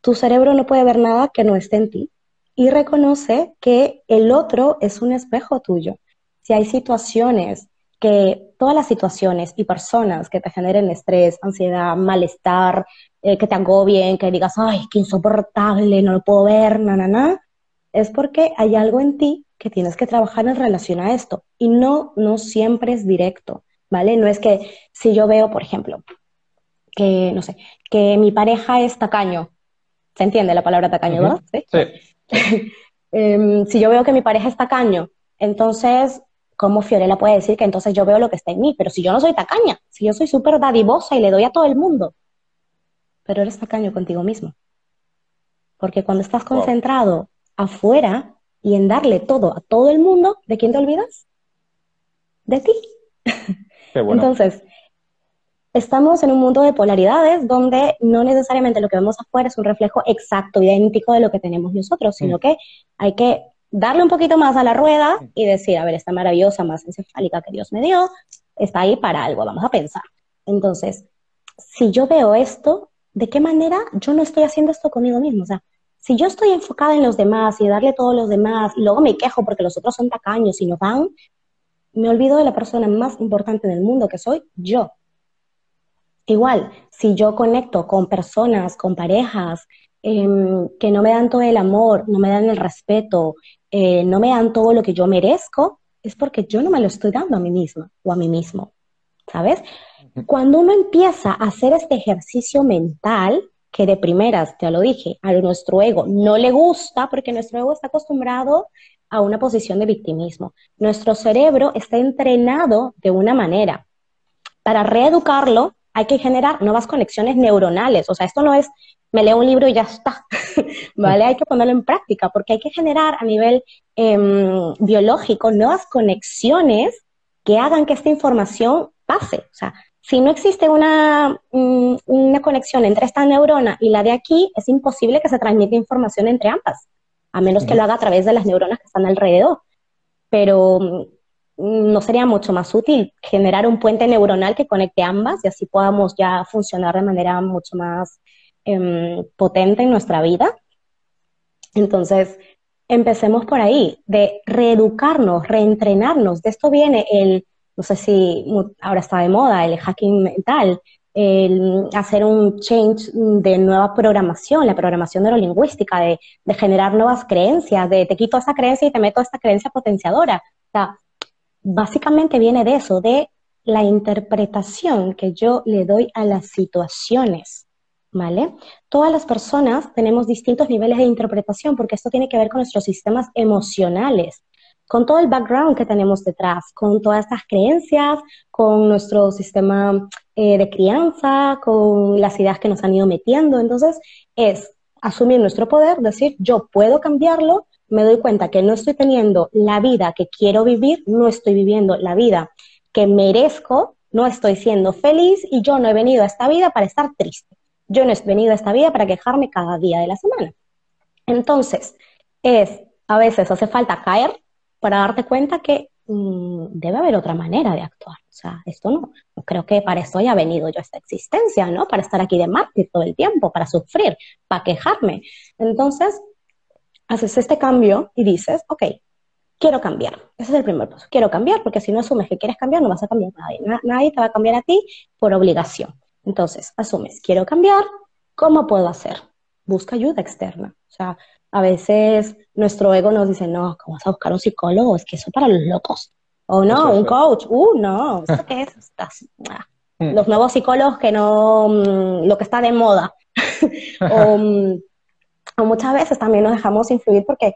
tu cerebro no puede ver nada que no esté en ti. Y reconoce que el otro es un espejo tuyo. Si hay situaciones que todas las situaciones y personas que te generen estrés, ansiedad, malestar, eh, que te agobien, que digas, ay, qué insoportable, no lo puedo ver, na, na, na, es porque hay algo en ti que tienes que trabajar en relación a esto. Y no, no siempre es directo, ¿vale? No es que si yo veo, por ejemplo, que, no sé, que mi pareja es tacaño, ¿se entiende la palabra tacaño, verdad? Sí. [laughs] Em, si yo veo que mi pareja es tacaño, entonces ¿cómo Fiorella puede decir que entonces yo veo lo que está en mí? Pero si yo no soy tacaña, si yo soy súper dadivosa y le doy a todo el mundo, pero eres tacaño contigo mismo. Porque cuando estás concentrado afuera y en darle todo a todo el mundo, ¿de quién te olvidas? De ti. [laughs] Entonces, estamos en un mundo de polaridades donde no necesariamente lo que vemos afuera es un reflejo exacto, idéntico de lo que tenemos nosotros, sino mm. que hay que darle un poquito más a la rueda y decir, a ver, esta maravillosa masa encefálica que Dios me dio está ahí para algo, vamos a pensar. Entonces, si yo veo esto, ¿de qué manera yo no estoy haciendo esto conmigo mismo? O sea, si yo estoy enfocada en los demás y darle todo a los demás, y luego me quejo porque los otros son tacaños y no van, me olvido de la persona más importante del mundo que soy yo. Igual, si yo conecto con personas, con parejas, em, que no me dan todo el amor, no me dan el respeto, eh, no me dan todo lo que yo merezco, es porque yo no me lo estoy dando a mí misma o a mí mismo, ¿sabes? Cuando uno empieza a hacer este ejercicio mental, que de primeras, ya lo dije, a nuestro ego no le gusta porque nuestro ego está acostumbrado a una posición de victimismo. Nuestro cerebro está entrenado de una manera. Para reeducarlo hay que generar nuevas conexiones neuronales. O sea, esto no es me leo un libro y ya está, [laughs] ¿vale? Hay que ponerlo en práctica porque hay que generar a nivel em, biológico nuevas conexiones que hagan que esta información pase. O sea, si no existe una, mm, una conexión entre esta neurona y la de aquí, es imposible que se transmita información entre ambas, a menos que lo haga a través de las neuronas que están alrededor. Pero mm, no sería mucho más útil generar un puente neuronal que conecte ambas y así podamos ya funcionar de manera mucho más Em, potente en nuestra vida. Entonces, empecemos por ahí, de reeducarnos, reentrenarnos. De esto viene el, no sé si ahora está de moda, el hacking mental, hacer un change de nueva programación, la programación neurolingüística, de, de generar nuevas creencias, de te quito esa creencia y te meto esta creencia potenciadora. O sea, básicamente viene de eso, de la interpretación que yo le doy a las situaciones. ¿vale? Todas las personas tenemos distintos niveles de interpretación porque esto tiene que ver con nuestros sistemas emocionales, con todo el background que tenemos detrás, con todas estas creencias, con nuestro sistema eh, de crianza, con las ideas que nos han ido metiendo. Entonces, es asumir nuestro poder, decir, yo puedo cambiarlo, me doy cuenta que no estoy teniendo la vida que quiero vivir, no estoy viviendo la vida que merezco, no estoy siendo feliz y yo no he venido a esta vida para estar triste. Yo no he venido a esta vida para quejarme cada día de la semana. Entonces, es, a veces hace falta caer para darte cuenta que mm, debe haber otra manera de actuar. O sea, esto no, no creo que para eso haya venido yo a esta existencia, ¿no? Para estar aquí de mártir todo el tiempo, para sufrir, para quejarme. Entonces, haces este cambio y dices, ok, quiero cambiar. Ese es el primer paso. Quiero cambiar porque si no asumes que quieres cambiar, no vas a cambiar nadie. Nadie te va a cambiar a ti por obligación. Entonces, asumes, quiero cambiar, ¿cómo puedo hacer? Busca ayuda externa. O sea, a veces nuestro ego nos dice, no, ¿cómo vas a buscar un psicólogo? Es que eso para los locos. O no, un coach. Uh, no, [laughs] ¿esto qué es? Ah. Mm. Los nuevos psicólogos que no, mm, lo que está de moda. [laughs] Mm, o, muchas veces también nos dejamos influir porque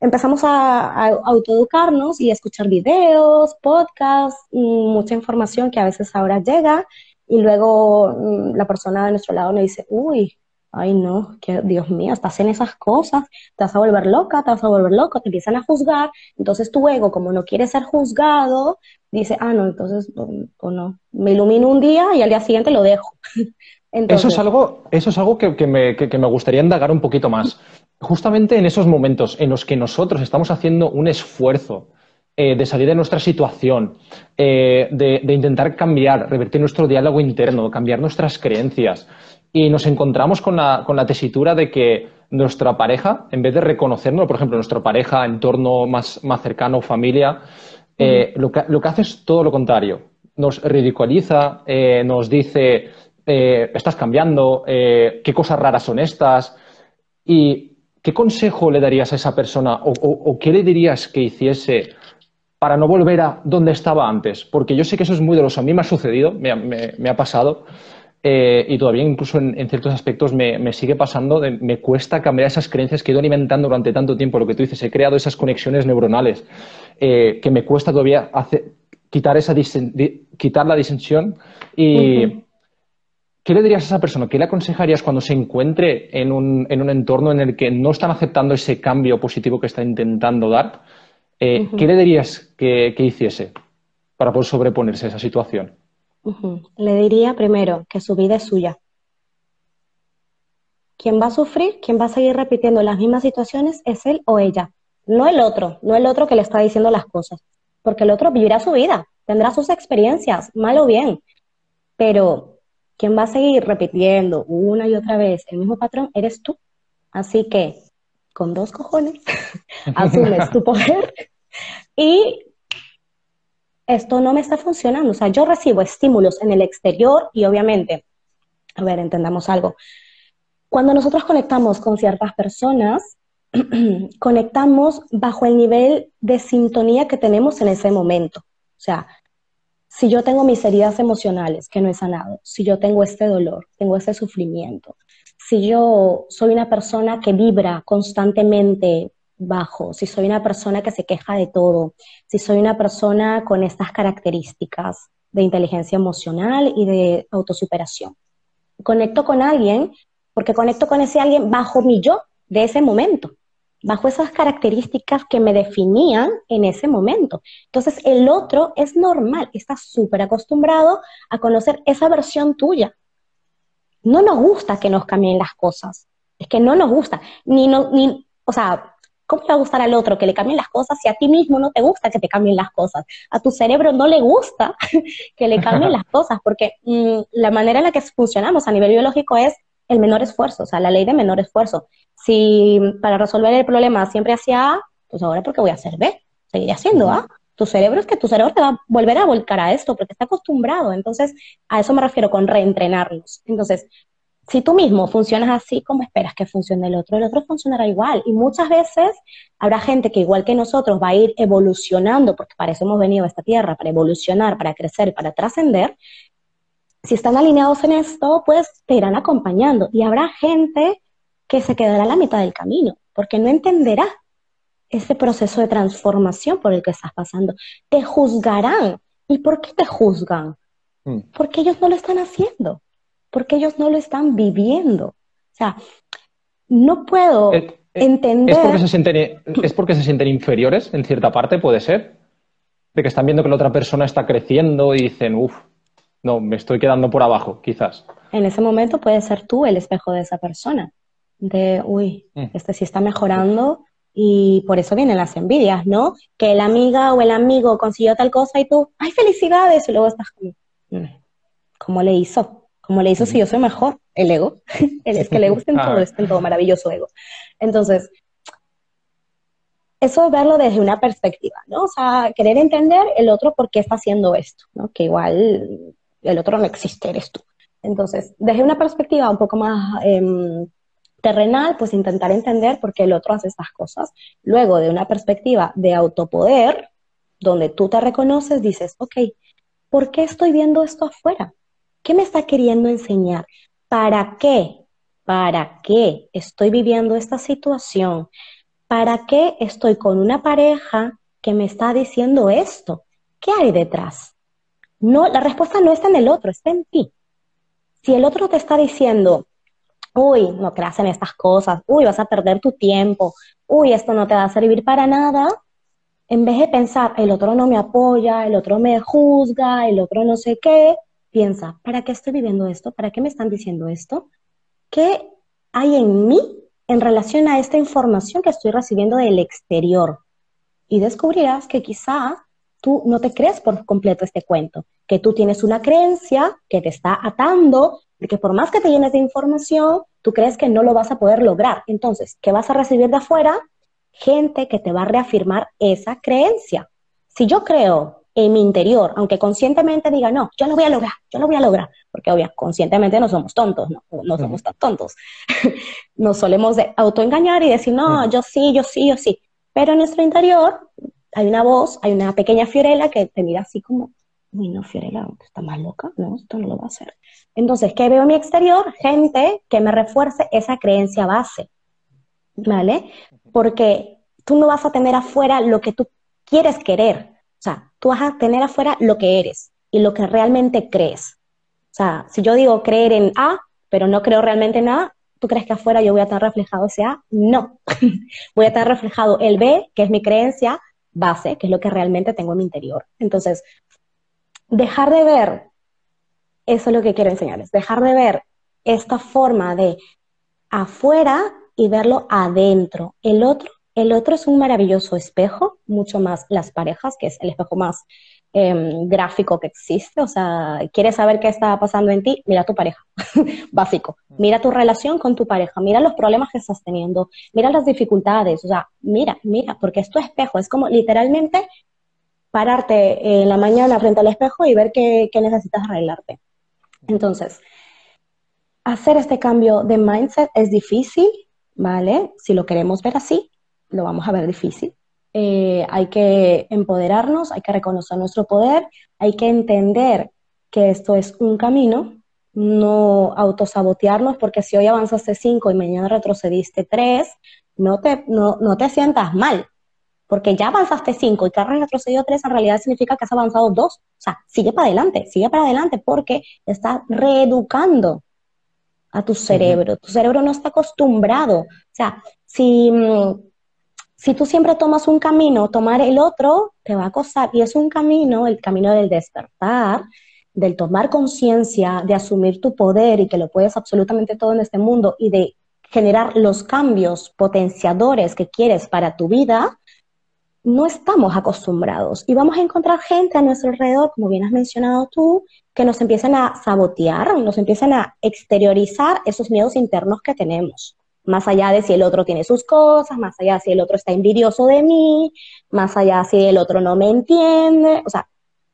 empezamos a, a, autoeducarnos y a escuchar videos, podcasts, mucha información que a veces ahora llega y luego la persona de nuestro lado nos dice, uy, ay no, que Dios mío, estás en esas cosas, te vas a volver loca, te vas a volver loco, te empiezan a juzgar, entonces tu ego, como no quiere ser juzgado, dice, ah, no, entonces, o no, me ilumino un día y al día siguiente lo dejo. [laughs] eso es algo, eso es algo que, me, me gustaría indagar un poquito más. Justamente en esos momentos en los que nosotros estamos haciendo un esfuerzo eh, de salir de nuestra situación, eh, de, de, intentar cambiar, revertir nuestro diálogo interno, cambiar nuestras creencias, y nos encontramos con la, con la tesitura de que nuestra pareja, en vez de reconocernos, por ejemplo, nuestra pareja, entorno más, más cercano, familia, eh, lo, que, lo, que, hace es todo lo contrario. Nos ridiculiza, eh, nos dice, eh, estás cambiando, qué cosas raras son estas. ¿Y qué consejo le darías a esa persona o, o, qué le dirías que hiciese para no volver a donde estaba antes? Porque yo sé que eso es muy doloroso. A mí me ha sucedido, me, me, me ha pasado. Eh, y todavía incluso en, ciertos aspectos me, sigue pasando, me cuesta cambiar esas creencias que he ido alimentando durante tanto tiempo, lo que tú dices, he creado esas conexiones neuronales, eh, que me cuesta todavía quitar, esa quitar la disensión y... ¿Qué le dirías a esa persona? ¿Qué le aconsejarías cuando se encuentre en un, en un entorno en el que no están aceptando ese cambio positivo que está intentando dar? Eh, ¿Qué le dirías que, que hiciese para poder sobreponerse a esa situación? Le diría primero que su vida es suya. Quien va a sufrir, quien va a seguir repitiendo las mismas situaciones es él o ella, no el otro, no el otro que le está diciendo las cosas, porque el otro vivirá su vida, tendrá sus experiencias, mal o bien, pero quien va a seguir repitiendo una y otra vez el mismo patrón eres tú. Así que, con dos cojones, [laughs] asumes tu poder y esto no me está funcionando. O sea, yo recibo estímulos en el exterior y obviamente, a ver, entendamos algo. Cuando nosotros conectamos con ciertas personas, [clears throat] conectamos bajo el nivel de sintonía que tenemos en ese momento. O sea, si yo tengo mis heridas emocionales que no he sanado, si yo tengo este dolor, tengo este sufrimiento, si yo soy una persona que vibra constantemente bajo, si soy una persona que se queja de todo, si soy una persona con estas características de inteligencia emocional y de autosuperación. Conecto con alguien porque conecto con ese alguien bajo mi yo de ese momento, bajo esas características que me definían en ese momento. Entonces el otro es normal, está súper acostumbrado a conocer esa versión tuya. No nos gusta que nos cambien las cosas, es que no nos gusta, ni, no, ni o sea, ¿Cómo le va a gustar al otro que le cambien las cosas si a ti mismo no te gusta que te cambien las cosas? A tu cerebro no le gusta [laughs] que le cambien las [laughs] cosas, porque mm, la manera en la que funcionamos a nivel biológico es el menor esfuerzo, o sea, la ley de menor esfuerzo. Si para resolver el problema siempre hacía A, pues ahora porque voy a hacer B, seguiré haciendo A. Tu cerebro es que tu cerebro te va a volver a volcar a esto porque está acostumbrado. Entonces, a eso me refiero con reentrenarlos. Entonces, si tú mismo funcionas así, ¿cómo esperas que funcione el otro? El otro funcionará igual. Y muchas veces habrá gente que igual que nosotros va a ir evolucionando, porque para eso hemos venido a esta tierra, para evolucionar, para crecer, para trascender. Si están alineados en esto, pues te irán acompañando. Y habrá gente que se quedará a la mitad del camino, porque no entenderá ese proceso de transformación por el que estás pasando. Te juzgarán. ¿Y por qué te juzgan? Mm. Porque ellos no lo están haciendo porque ellos no lo están viviendo. O sea, no puedo eh, eh, entender... ¿Es porque, se sienten, [clears throat] ¿Es porque se sienten inferiores en cierta parte, puede ser? De que están viendo que la otra persona está creciendo y dicen, uff, no, me estoy quedando por abajo, quizás. En ese momento puede ser tú el espejo de esa persona. De, uy, mm. este sí está mejorando y por eso vienen las envidias, ¿no? Que la amiga o el amigo consiguió tal cosa y tú, ¡ay, felicidades! Y luego estás como, mm, ¿cómo le hizo? Como le hizo si yo soy mejor, el ego. [laughs] es que le gusta en [laughs] todo, es en todo maravilloso ego. Entonces, eso es verlo desde una perspectiva, ¿no? O sea, querer entender el otro por qué está haciendo esto, ¿no? Que igual el otro no existe, eres tú. Entonces, desde una perspectiva un poco más em, terrenal, pues intentar entender por qué el otro hace estas cosas. Luego, de una perspectiva de autopoder, donde tú te reconoces, dices, ok, ¿por qué estoy viendo esto afuera? ¿Qué me está queriendo enseñar? ¿Para qué? ¿Para qué estoy viviendo esta situación? ¿Para qué estoy con una pareja que me está diciendo esto? ¿Qué hay detrás? No, la respuesta no está en el otro, está en ti. Si el otro te está diciendo, uy, no creas en estas cosas, uy, vas a perder tu tiempo, uy, esto no te va a servir para nada, en vez de pensar, el otro no me apoya, el otro me juzga, el otro no sé qué, piensa, ¿para qué estoy viviendo esto? ¿Para qué me están diciendo esto? ¿Qué hay en mí en relación a esta información que estoy recibiendo del exterior? Y descubrirás que quizá tú no te crees por completo este cuento, que tú tienes una creencia que te está atando, de que por más que te llenes de información, tú crees que no lo vas a poder lograr. Entonces, ¿qué vas a recibir de afuera? Gente que te va a reafirmar esa creencia. Si yo creo en mi interior, aunque conscientemente diga, no, yo lo voy a lograr, yo lo voy a lograr, porque obviamente conscientemente no somos tontos, no, no somos tan tontos. [laughs] Nos solemos de autoengañar y decir, no, yo sí, yo sí, yo sí. Pero en nuestro interior hay una voz, hay una pequeña Fiorella que te mira así como, uy, no, Fiorella, ¿está más loca? No, esto no lo va a hacer. Entonces, ¿qué veo en mi exterior? Gente que me refuerce esa creencia base, ¿vale? Porque tú no vas a tener afuera lo que tú quieres querer, o sea, tú vas a tener afuera lo que eres y lo que realmente crees. O sea, si yo digo creer en A, pero no creo realmente en A, ¿tú crees que afuera yo voy a tener reflejado ese A? No. [laughs] voy a tener reflejado el B, que es mi creencia base, que es lo que realmente tengo en mi interior. Entonces, dejar de ver, eso es lo que quiero enseñarles, dejar de ver esta forma de afuera y verlo adentro. El otro el otro es un maravilloso espejo, mucho más las parejas, que es el espejo más em, gráfico que existe. O sea, quieres saber qué está pasando en ti, mira tu pareja, [laughs] básico. Mira tu relación con tu pareja, mira los problemas que estás teniendo, mira las dificultades. O sea, mira, mira, porque es tu espejo. Es como literalmente pararte en la mañana frente al espejo y ver qué, qué necesitas arreglarte. Entonces, hacer este cambio de mindset es difícil, ¿vale? Si lo queremos ver así, lo vamos a ver difícil. Eh, hay que empoderarnos, hay que reconocer nuestro poder, hay que entender que esto es un camino, no autosabotearnos, porque si hoy avanzaste cinco y mañana retrocediste tres, no te, no, no te sientas mal, porque ya avanzaste cinco y que has retrocedido tres, en realidad significa que has avanzado dos. O sea, sigue para adelante, sigue para adelante, porque estás reeducando a tu cerebro. Tu cerebro no está acostumbrado. O sea, si mm, si tú siempre tomas un camino, tomar el otro te va a costar. Y es un camino, el camino del despertar, del tomar conciencia, de asumir tu poder y que lo puedes absolutamente todo en este mundo y de generar los cambios potenciadores que quieres para tu vida, no estamos acostumbrados. Y vamos a encontrar gente a nuestro alrededor, como bien has mencionado tú, que nos empiezan a sabotear, nos empiezan a exteriorizar esos miedos internos que tenemos más allá de si el otro tiene sus cosas, más allá de si el otro está envidioso de mí, más allá de si el otro no me entiende, o sea,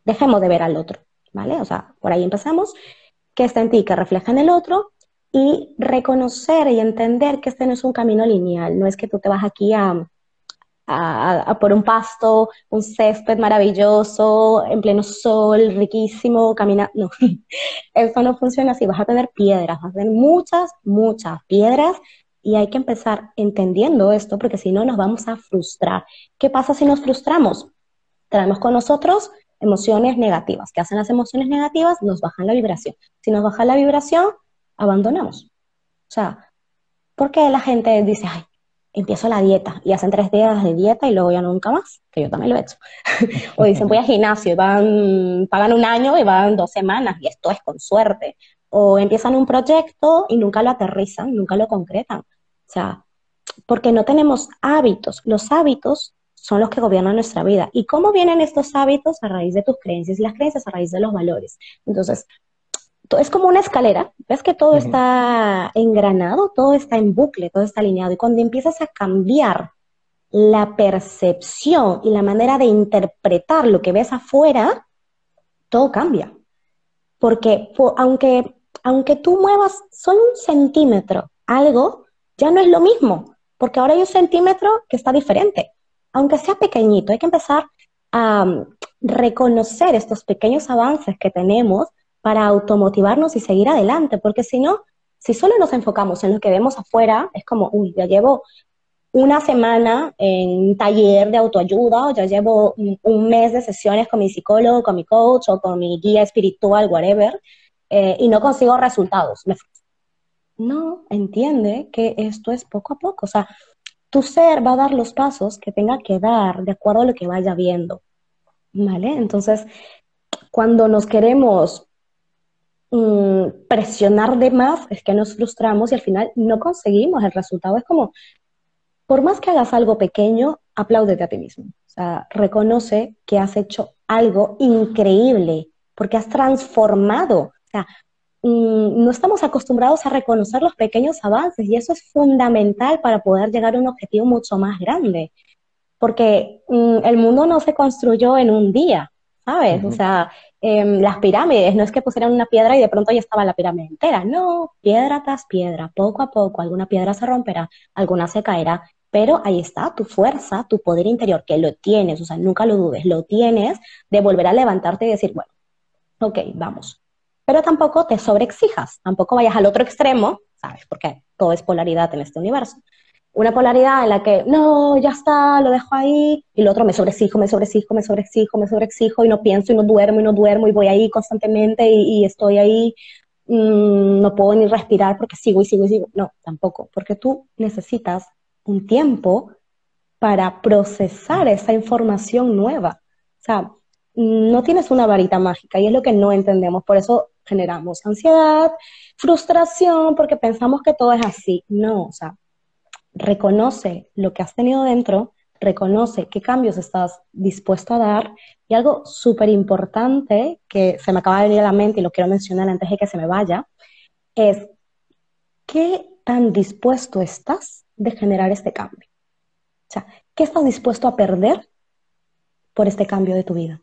dejemos de ver al otro, ¿vale? O sea, por ahí empezamos, que está en ti, que refleja en el otro, y reconocer y entender que este no es un camino lineal, no es que tú te vas aquí a, a, por un pasto, un césped maravilloso, en pleno sol, riquísimo, camina, no, [laughs] eso no funciona así, vas a tener piedras, vas a tener muchas, muchas piedras y hay que empezar entendiendo esto porque si no nos vamos a frustrar. ¿Qué pasa si nos frustramos? Traemos con nosotros emociones negativas. ¿Qué hacen las emociones negativas? Nos bajan la vibración. Si nos baja la vibración, abandonamos. O sea, ¿por qué la gente dice, ay, empiezo la dieta y hacen tres días de dieta y luego ya nunca más? Que yo también lo he hecho. [laughs] o dicen, voy al gimnasio y van, pagan un año y van dos semanas y esto es con suerte. O empiezan un proyecto y nunca lo aterrizan, nunca lo concretan. O sea, porque no tenemos hábitos. Los hábitos son los que gobiernan nuestra vida. ¿Y cómo vienen estos hábitos? A raíz de tus creencias y las creencias a raíz de los valores. Entonces, es como una escalera. Ves que todo está engranado, todo está en bucle, todo está alineado. Y cuando empiezas a cambiar la percepción y la manera de interpretar lo que ves afuera, todo cambia. Porque aunque, aunque tú muevas solo un centímetro algo, ya no es lo mismo, porque ahora hay un centímetro que está diferente. Aunque sea pequeñito, hay que empezar a um, reconocer estos pequeños avances que tenemos para automotivarnos y seguir adelante, porque si no, si solo nos enfocamos en lo que vemos afuera, es como, uy, ya llevo una semana en taller de autoayuda, o ya llevo un, mes de sesiones con mi psicólogo, con mi coach o con mi guía espiritual, whatever, eh, y no consigo resultados. Me No, entiende que esto es poco a poco. O sea, tu ser va a dar los pasos que tenga que dar de acuerdo a lo que vaya viendo. ¿Vale? Entonces, cuando nos queremos mm, presionar de más, es que nos frustramos y al final no conseguimos el resultado. Es como, por más que hagas algo pequeño, apláudete a ti mismo. O sea, reconoce que has hecho algo increíble, porque has transformado. O sea, mm, no estamos acostumbrados a reconocer los pequeños avances y eso es fundamental para poder llegar a un objetivo mucho más grande. Porque mm, el mundo no se construyó en un día, ¿sabes? O sea, em, las pirámides, no es que pusieran una piedra y de pronto ya estaba la pirámide entera, no, piedra tras piedra, poco a poco, alguna piedra se romperá, alguna se caerá, pero ahí está tu fuerza, tu poder interior, que lo tienes, o sea, nunca lo dudes, lo tienes de volver a levantarte y decir, bueno, ok, vamos. Pero tampoco te sobreexijas, tampoco vayas al otro extremo, ¿sabes? Porque todo es polaridad en este universo. Una polaridad en la que, no, ya está, lo dejo ahí, y el otro me sobreexijo, me sobreexijo, me sobreexijo, me sobreexijo, y no pienso, y no duermo, y no duermo, y voy ahí constantemente, y, estoy ahí, mm, no puedo ni respirar porque sigo y sigo y sigo. No, tampoco, porque tú necesitas un tiempo para procesar esa información nueva. O sea, no tienes una varita mágica y es lo que no entendemos. Por eso generamos ansiedad, frustración, porque pensamos que todo es así. No, o sea, reconoce lo que has tenido dentro, reconoce qué cambios estás dispuesto a dar y algo súper importante que se me acaba de venir a la mente y lo quiero mencionar antes de que se me vaya, es qué tan dispuesto estás de generar este cambio? O sea, ¿qué estás dispuesto a perder por este cambio de tu vida?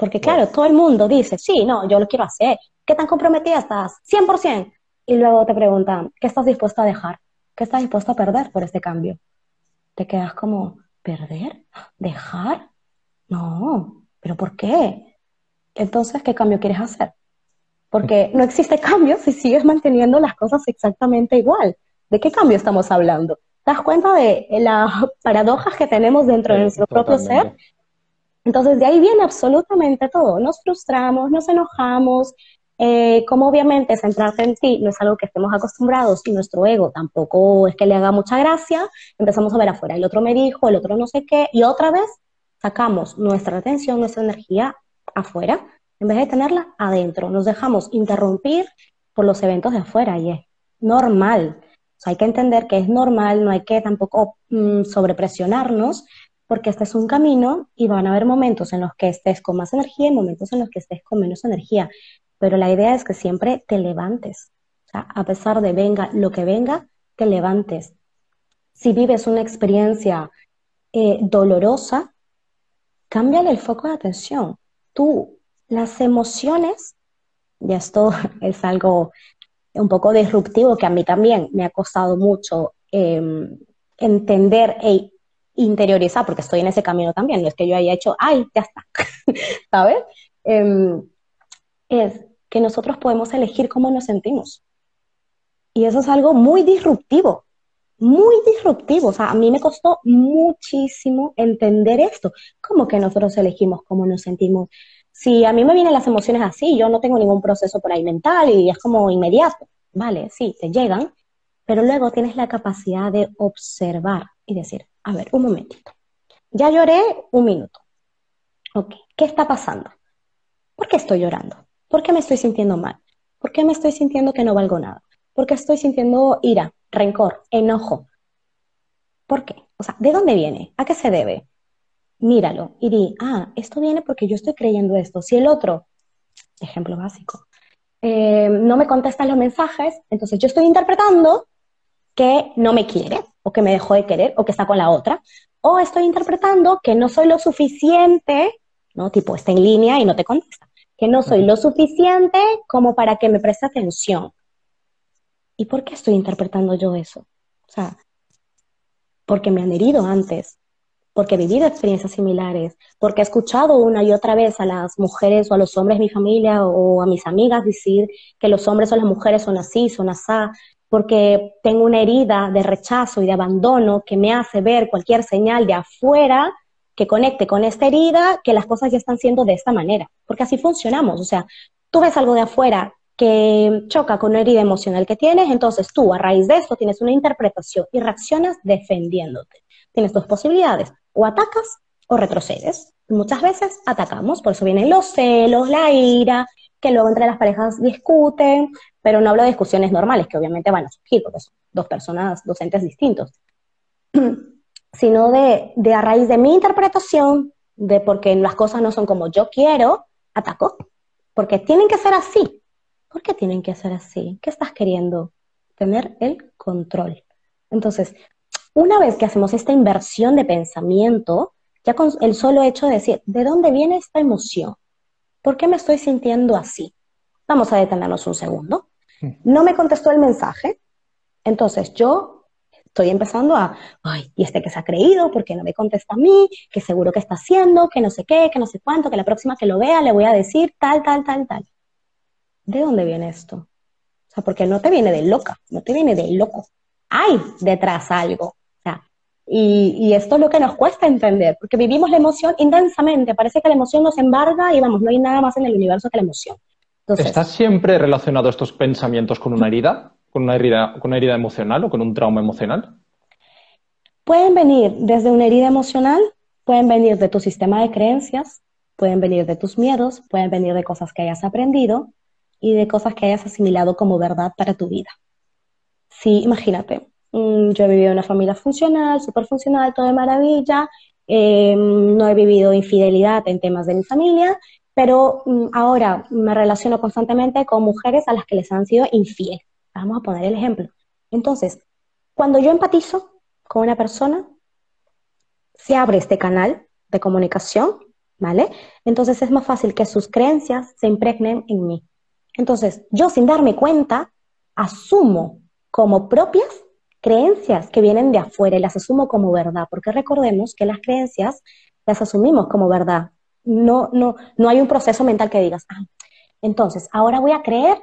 Porque claro, todo el mundo dice, sí, no, yo lo quiero hacer. ¿Qué tan comprometida estás? 100%. Y luego te preguntan, ¿qué estás dispuesto a dejar? ¿Qué estás dispuesto a perder por este cambio? Te quedas como, ¿perder? ¿Dejar? No, pero ¿por qué? Entonces, ¿qué cambio quieres hacer? Porque no existe cambio si sigues manteniendo las cosas exactamente igual. ¿De qué cambio estamos hablando? ¿Te das cuenta de las paradojas que tenemos dentro de nuestro propio ser? Entonces, de ahí viene absolutamente todo. Nos frustramos, nos enojamos, eh, como obviamente centrarse en ti no es algo que estemos acostumbrados y nuestro ego tampoco es que le haga mucha gracia, empezamos a ver afuera, el otro me dijo, el otro no sé qué, y otra vez sacamos nuestra atención, nuestra energía afuera, en vez de tenerla adentro. Nos dejamos interrumpir por los eventos de afuera y es normal hay que entender que es normal, no hay que tampoco mm, sobrepresionarnos, porque este es un camino y van a haber momentos en los que estés con más energía y momentos en los que estés con menos energía. Pero la idea es que siempre te levantes. A pesar de venga lo que venga, te levantes. Si vives una experiencia eh, dolorosa, cámbiale el foco de atención. Tú, las emociones, y esto [laughs] es algo un poco disruptivo que a mí también me ha costado mucho em, entender e interiorizar, porque estoy en ese camino también, no es que yo haya hecho, ay, ya está, [laughs] ¿sabes? Em, es que nosotros podemos elegir cómo nos sentimos. Y eso es algo muy disruptivo, muy disruptivo. O sea, a mí me costó muchísimo entender esto. ¿Cómo que nosotros elegimos cómo nos sentimos? Si a mí me vienen las emociones así, yo no tengo ningún proceso por ahí mental y es como inmediato, vale, sí, te llegan, pero luego tienes la capacidad de observar y decir, a ver, un momentito, ya lloré un minuto, ok, ¿qué está pasando? ¿Por qué estoy llorando? ¿Por qué me estoy sintiendo mal? ¿Por qué me estoy sintiendo que no valgo nada? ¿Por qué estoy sintiendo ira, rencor, enojo? ¿Por qué? O sea, ¿de dónde viene? ¿A qué se debe? míralo y di, ah, esto viene porque yo estoy creyendo esto. Si el otro, ejemplo básico, eh, no me contesta los mensajes, entonces yo estoy interpretando que no me quiere o que me dejó de querer o que está con la otra, o estoy interpretando que no soy lo suficiente, ¿no? Tipo, está en línea y no te contesta, que no soy lo suficiente como para que me preste atención. ¿Y por qué estoy interpretando yo eso? O sea, porque me han herido antes, porque he vivido experiencias similares, porque he escuchado una y otra vez a las mujeres o a los hombres de mi familia o a mis amigas decir que los hombres o las mujeres son así, son asá, porque tengo una herida de rechazo y de abandono que me hace ver cualquier señal de afuera que conecte con esta herida, que las cosas ya están siendo de esta manera, porque así funcionamos, o sea, tú ves algo de afuera que choca con una herida emocional que tienes, entonces tú a raíz de esto tienes una interpretación y reaccionas defendiéndote. Tienes dos posibilidades, o atacas o retrocedes. Muchas veces atacamos, por eso vienen los celos, la ira, que luego entre las parejas discuten, pero no hablo de discusiones normales, que obviamente van a surgir, porque son dos personas, dos entes distintos, [clears throat] sino de, de a raíz de mi interpretación, de porque las cosas no son como yo quiero, ataco, porque tienen que ser así. ¿Por qué tienen que ser así? ¿Qué estás queriendo? Tener el control. Entonces, una vez que hacemos esta inversión de pensamiento, ya con el solo hecho de decir, ¿de dónde viene esta emoción? ¿Por qué me estoy sintiendo así? Vamos a detenernos un segundo. No me contestó el mensaje, entonces yo estoy empezando a, ay, ¿y este que se ha creído? ¿Por qué no me contesta a mí? ¿Qué seguro que está haciendo? ¿Que no sé qué? ¿Que no sé cuánto? Que la próxima que lo vea le voy a decir tal, tal, tal, tal. ¿De dónde viene esto? O sea, porque no te viene de loca, no te viene de loco. Hay detrás algo. Y, esto es lo que nos cuesta entender, porque vivimos la emoción intensamente, parece que la emoción nos embarga y vamos, no hay nada más en el universo que la emoción. ¿Estás siempre relacionado estos pensamientos con una herida? ¿Con una herida, con una herida emocional o con un trauma emocional? Pueden venir desde una herida emocional, pueden venir de tu sistema de creencias, pueden venir de tus miedos, pueden venir de cosas que hayas aprendido y de cosas que hayas asimilado como verdad para tu vida. Sí, imagínate, Mm, yo he vivido en una familia funcional, súper funcional, todo de maravilla. Eh, no he vivido infidelidad en temas de mi familia, pero mm, ahora me relaciono constantemente con mujeres a las que les han sido infieles. Vamos a poner el ejemplo. Entonces, cuando yo empatizo con una persona, se abre este canal de comunicación, ¿vale? Entonces es más fácil que sus creencias se impregnen en mí. Entonces, yo sin darme cuenta, asumo como propias creencias que vienen de afuera y las asumo como verdad, porque recordemos que las creencias las asumimos como verdad. No, no, no hay un proceso mental que digas, ah, entonces, ahora voy a creer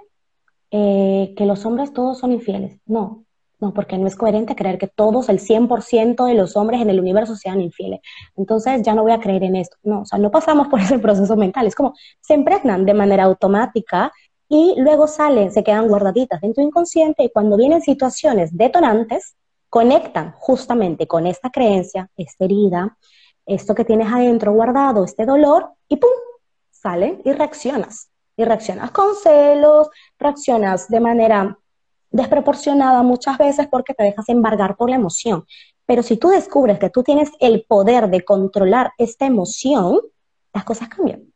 eh, que los hombres todos son infieles. No, no, porque no es coherente creer que todos, el 100% de los hombres en el universo sean infieles. Entonces ya no voy a creer en esto. No, o sea, no pasamos por [laughs] ese proceso mental. Es como se impregnan de manera automática y luego salen, se quedan guardaditas en tu inconsciente y cuando vienen situaciones detonantes, conectan justamente con esta creencia, esta herida, esto que tienes adentro guardado, este dolor, y ¡pum! salen y reaccionas. Y reaccionas con celos, reaccionas de manera desproporcionada muchas veces porque te dejas embargar por la emoción. Pero si tú descubres que tú tienes el poder de controlar esta emoción, las cosas cambian.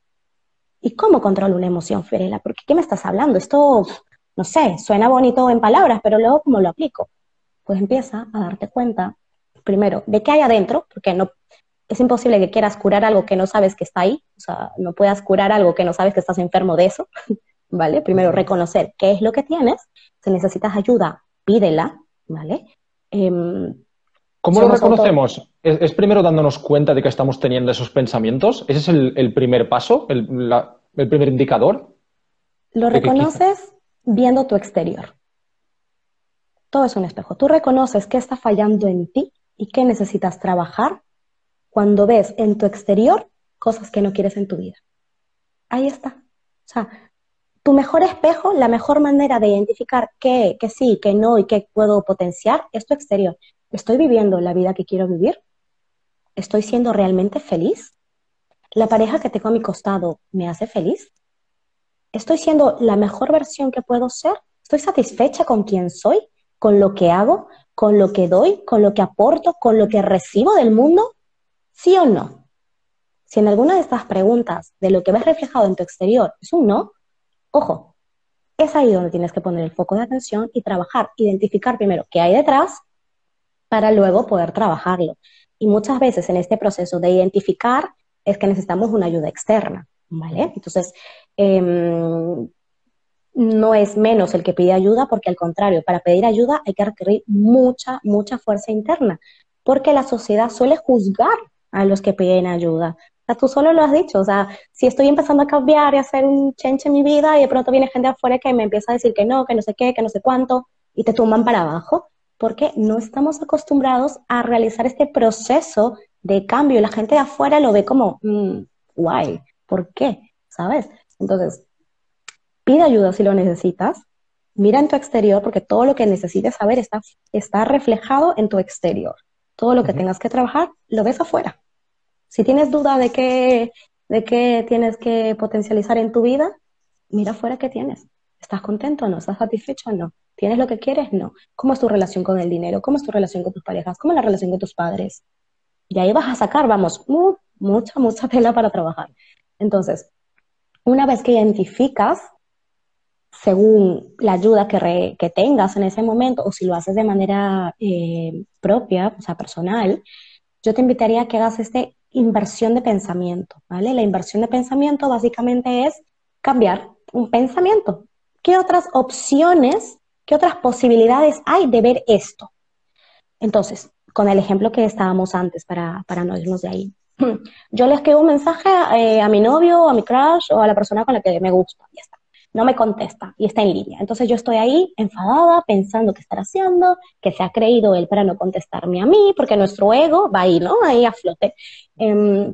¿Y cómo controlo una emoción, Fiorella? Porque ¿qué me estás hablando? Esto, no sé, suena bonito en palabras, pero luego ¿cómo lo aplico? Pues empieza a darte cuenta, primero, de qué hay adentro, porque no, es imposible que quieras curar algo que no sabes que está ahí, o sea, no puedas curar algo que no sabes que estás enfermo de eso, [laughs] ¿vale? Primero, reconocer qué es lo que tienes, si necesitas ayuda, pídela, ¿vale? Em, ¿Cómo lo reconocemos? ¿Es, primero dándonos cuenta de que estamos teniendo esos pensamientos? ¿Ese es el, primer paso, el, primer indicador? Lo reconoces viendo tu exterior. Todo es un espejo. Tú reconoces qué está fallando en ti y qué necesitas trabajar cuando ves en tu exterior cosas que no quieres en tu vida. Ahí está. O sea, tu mejor espejo, la mejor manera de identificar qué, qué sí, qué no y qué puedo potenciar es tu exterior. ¿Estoy viviendo la vida que quiero vivir? ¿Estoy siendo realmente feliz? ¿La pareja que tengo a mi costado me hace feliz? ¿Estoy siendo la mejor versión que puedo ser? ¿Estoy satisfecha con quien soy? ¿Con lo que hago? ¿Con lo que doy? ¿Con lo que aporto? ¿Con lo que recibo del mundo? ¿Sí o no? Si en alguna de estas preguntas de lo que ves reflejado en tu exterior es un no, ojo, es ahí donde tienes que poner el foco de atención y trabajar, identificar primero qué hay detrás para luego poder trabajarlo. Y muchas veces en este proceso de identificar es que necesitamos una ayuda externa, ¿vale? Entonces, em, no es menos el que pide ayuda, porque al contrario, para pedir ayuda hay que requerir mucha, mucha fuerza interna, porque la sociedad suele juzgar a los que piden ayuda. O sea, tú solo lo has dicho, o sea, si estoy empezando a cambiar y a hacer un change en mi vida y de pronto viene gente afuera que me empieza a decir que no, que no sé qué, que no sé cuánto, y te tumban para abajo, porque no estamos acostumbrados a realizar este proceso de cambio. La gente de afuera lo ve como, mm, guay, ¿por qué? ¿Sabes? Entonces, pide ayuda si lo necesitas, mira en tu exterior porque todo lo que necesites saber está, está reflejado en tu exterior. Todo lo que tengas que trabajar lo ves afuera. Si tienes duda de qué, de qué tienes que potencializar en tu vida, mira afuera qué tienes. ¿Estás contento o no? ¿Estás satisfecho o no? ¿Tienes lo que quieres? No. ¿Cómo es tu relación con el dinero? ¿Cómo es tu relación con tus parejas? ¿Cómo es la relación con tus padres? Y ahí vas a sacar, vamos, mucha, mucha tela para trabajar. Entonces, una vez que identificas, según la ayuda que, tengas en ese momento, o si lo haces de manera eh, propia, o sea, personal, yo te invitaría a que hagas esta inversión de pensamiento, ¿vale? La inversión de pensamiento básicamente es cambiar un pensamiento. ¿Qué otras opciones, qué otras posibilidades hay de ver esto? Entonces, con el ejemplo que estábamos antes para, para no irnos de ahí. [clears throat] Yo le escribo un mensaje eh, a mi novio, a mi crush o a la persona con la que me gusta, ya está. No me contesta y está en línea. Entonces yo estoy ahí enfadada, pensando qué estará haciendo, que se ha creído él para no contestarme a mí, porque nuestro ego va ahí, ¿no? Ahí a flote. Em,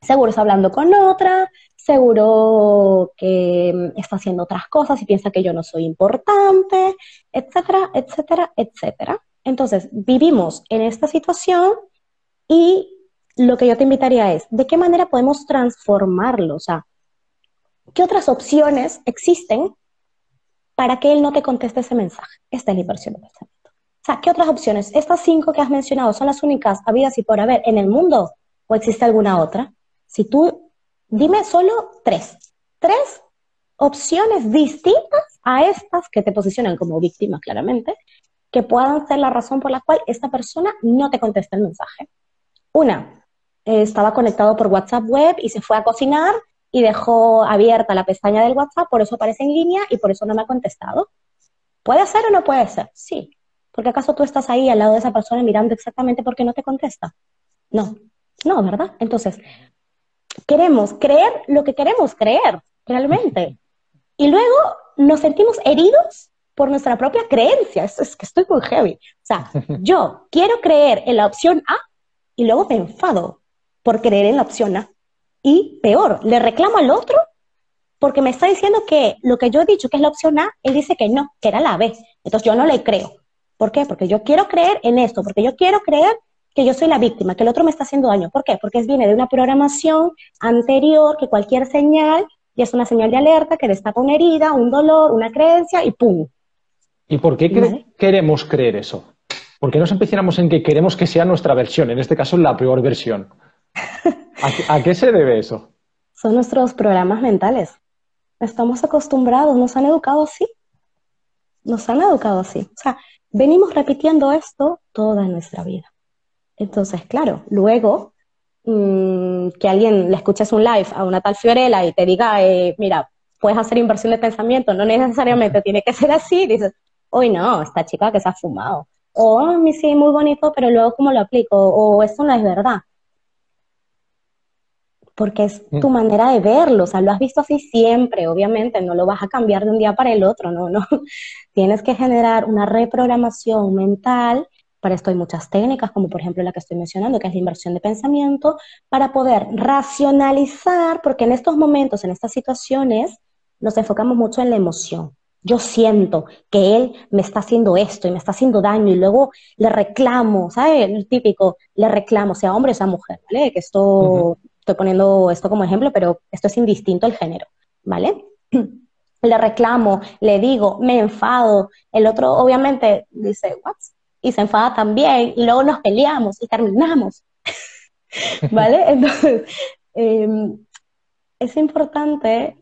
seguro está hablando con otra, seguro que em, está haciendo otras cosas y piensa que yo no soy importante, etcétera, etcétera, etcétera. Entonces, vivimos en esta situación y lo que yo te invitaría es, ¿de qué manera podemos transformarlo? O sea, ¿qué otras opciones existen para que él no te conteste ese mensaje? Esta es la inversión de pensamiento. O sea, ¿qué otras opciones? ¿Estas cinco que has mencionado son las únicas habidas y por haber en el mundo? ¿O existe alguna otra? Si tú, dime solo tres. Tres opciones distintas a estas que te posicionan como víctima, claramente, que puedan ser la razón por la cual esta persona no te contesta el mensaje. Una, eh, estaba conectado por WhatsApp web y se fue a cocinar y dejó abierta la pestaña del WhatsApp, por eso aparece en línea y por eso no me ha contestado. ¿Puede ser o no puede ser? Sí. Porque acaso tú estás ahí al lado de esa persona mirando exactamente por qué no te contesta? No, no, ¿verdad? Entonces, queremos creer lo que queremos creer, realmente. Y luego nos sentimos heridos por nuestra propia creencia. Es, que estoy muy heavy. O sea, yo quiero creer en la opción A y luego me enfado por creer en la opción A. Y peor, le reclamo al otro porque me está diciendo que lo que yo he dicho que es la opción A, él dice que no, que era la B. Entonces yo no le creo. ¿Por qué? Porque yo quiero creer en esto, porque yo quiero creer que yo soy la víctima, que el otro me está haciendo daño. ¿Por qué? Porque viene de una programación anterior, que cualquier señal y es una señal de alerta que destapa una herida, un dolor, una creencia y ¡pum! ¿Y por qué queremos creer eso? ¿Por qué nos empezamos en que queremos que sea nuestra versión, en este caso la peor versión? [laughs] ¿A, qué se debe eso? Son nuestros programas mentales. Estamos acostumbrados, nos han educado así. Nos han educado así. O sea, venimos repitiendo esto toda nuestra vida. Entonces, claro, luego mm, que alguien le escuches un live a una tal Fiorella y te diga, eh, mira, puedes hacer inversión de pensamiento, no necesariamente tiene que ser así, dices, uy, no, esta chica que se ha fumado. O, mí sí, muy bonito, pero luego cómo lo aplico. O esto no es verdad. Porque es mm. tu manera de verlo, o sea, lo has visto así siempre, obviamente, no lo vas a cambiar de un día para el otro, no, no. [laughs] Tienes que generar una reprogramación mental. Para esto hay muchas técnicas, como por ejemplo la que estoy mencionando, que es la inversión de pensamiento, para poder racionalizar, porque en estos momentos, en estas situaciones, nos enfocamos mucho en la emoción yo siento que él me está haciendo esto y me está haciendo daño y luego le reclamo, ¿sabes? El típico, le reclamo, sea hombre o sea mujer, ¿vale? Que esto, estoy poniendo esto como ejemplo, pero esto es indistinto al género, ¿vale? [clears throat] le reclamo, le digo, me enfado, el otro obviamente dice, ¿what? Y se enfada también y luego nos peleamos y terminamos, [laughs] ¿vale? [laughs] Entonces, em, es importante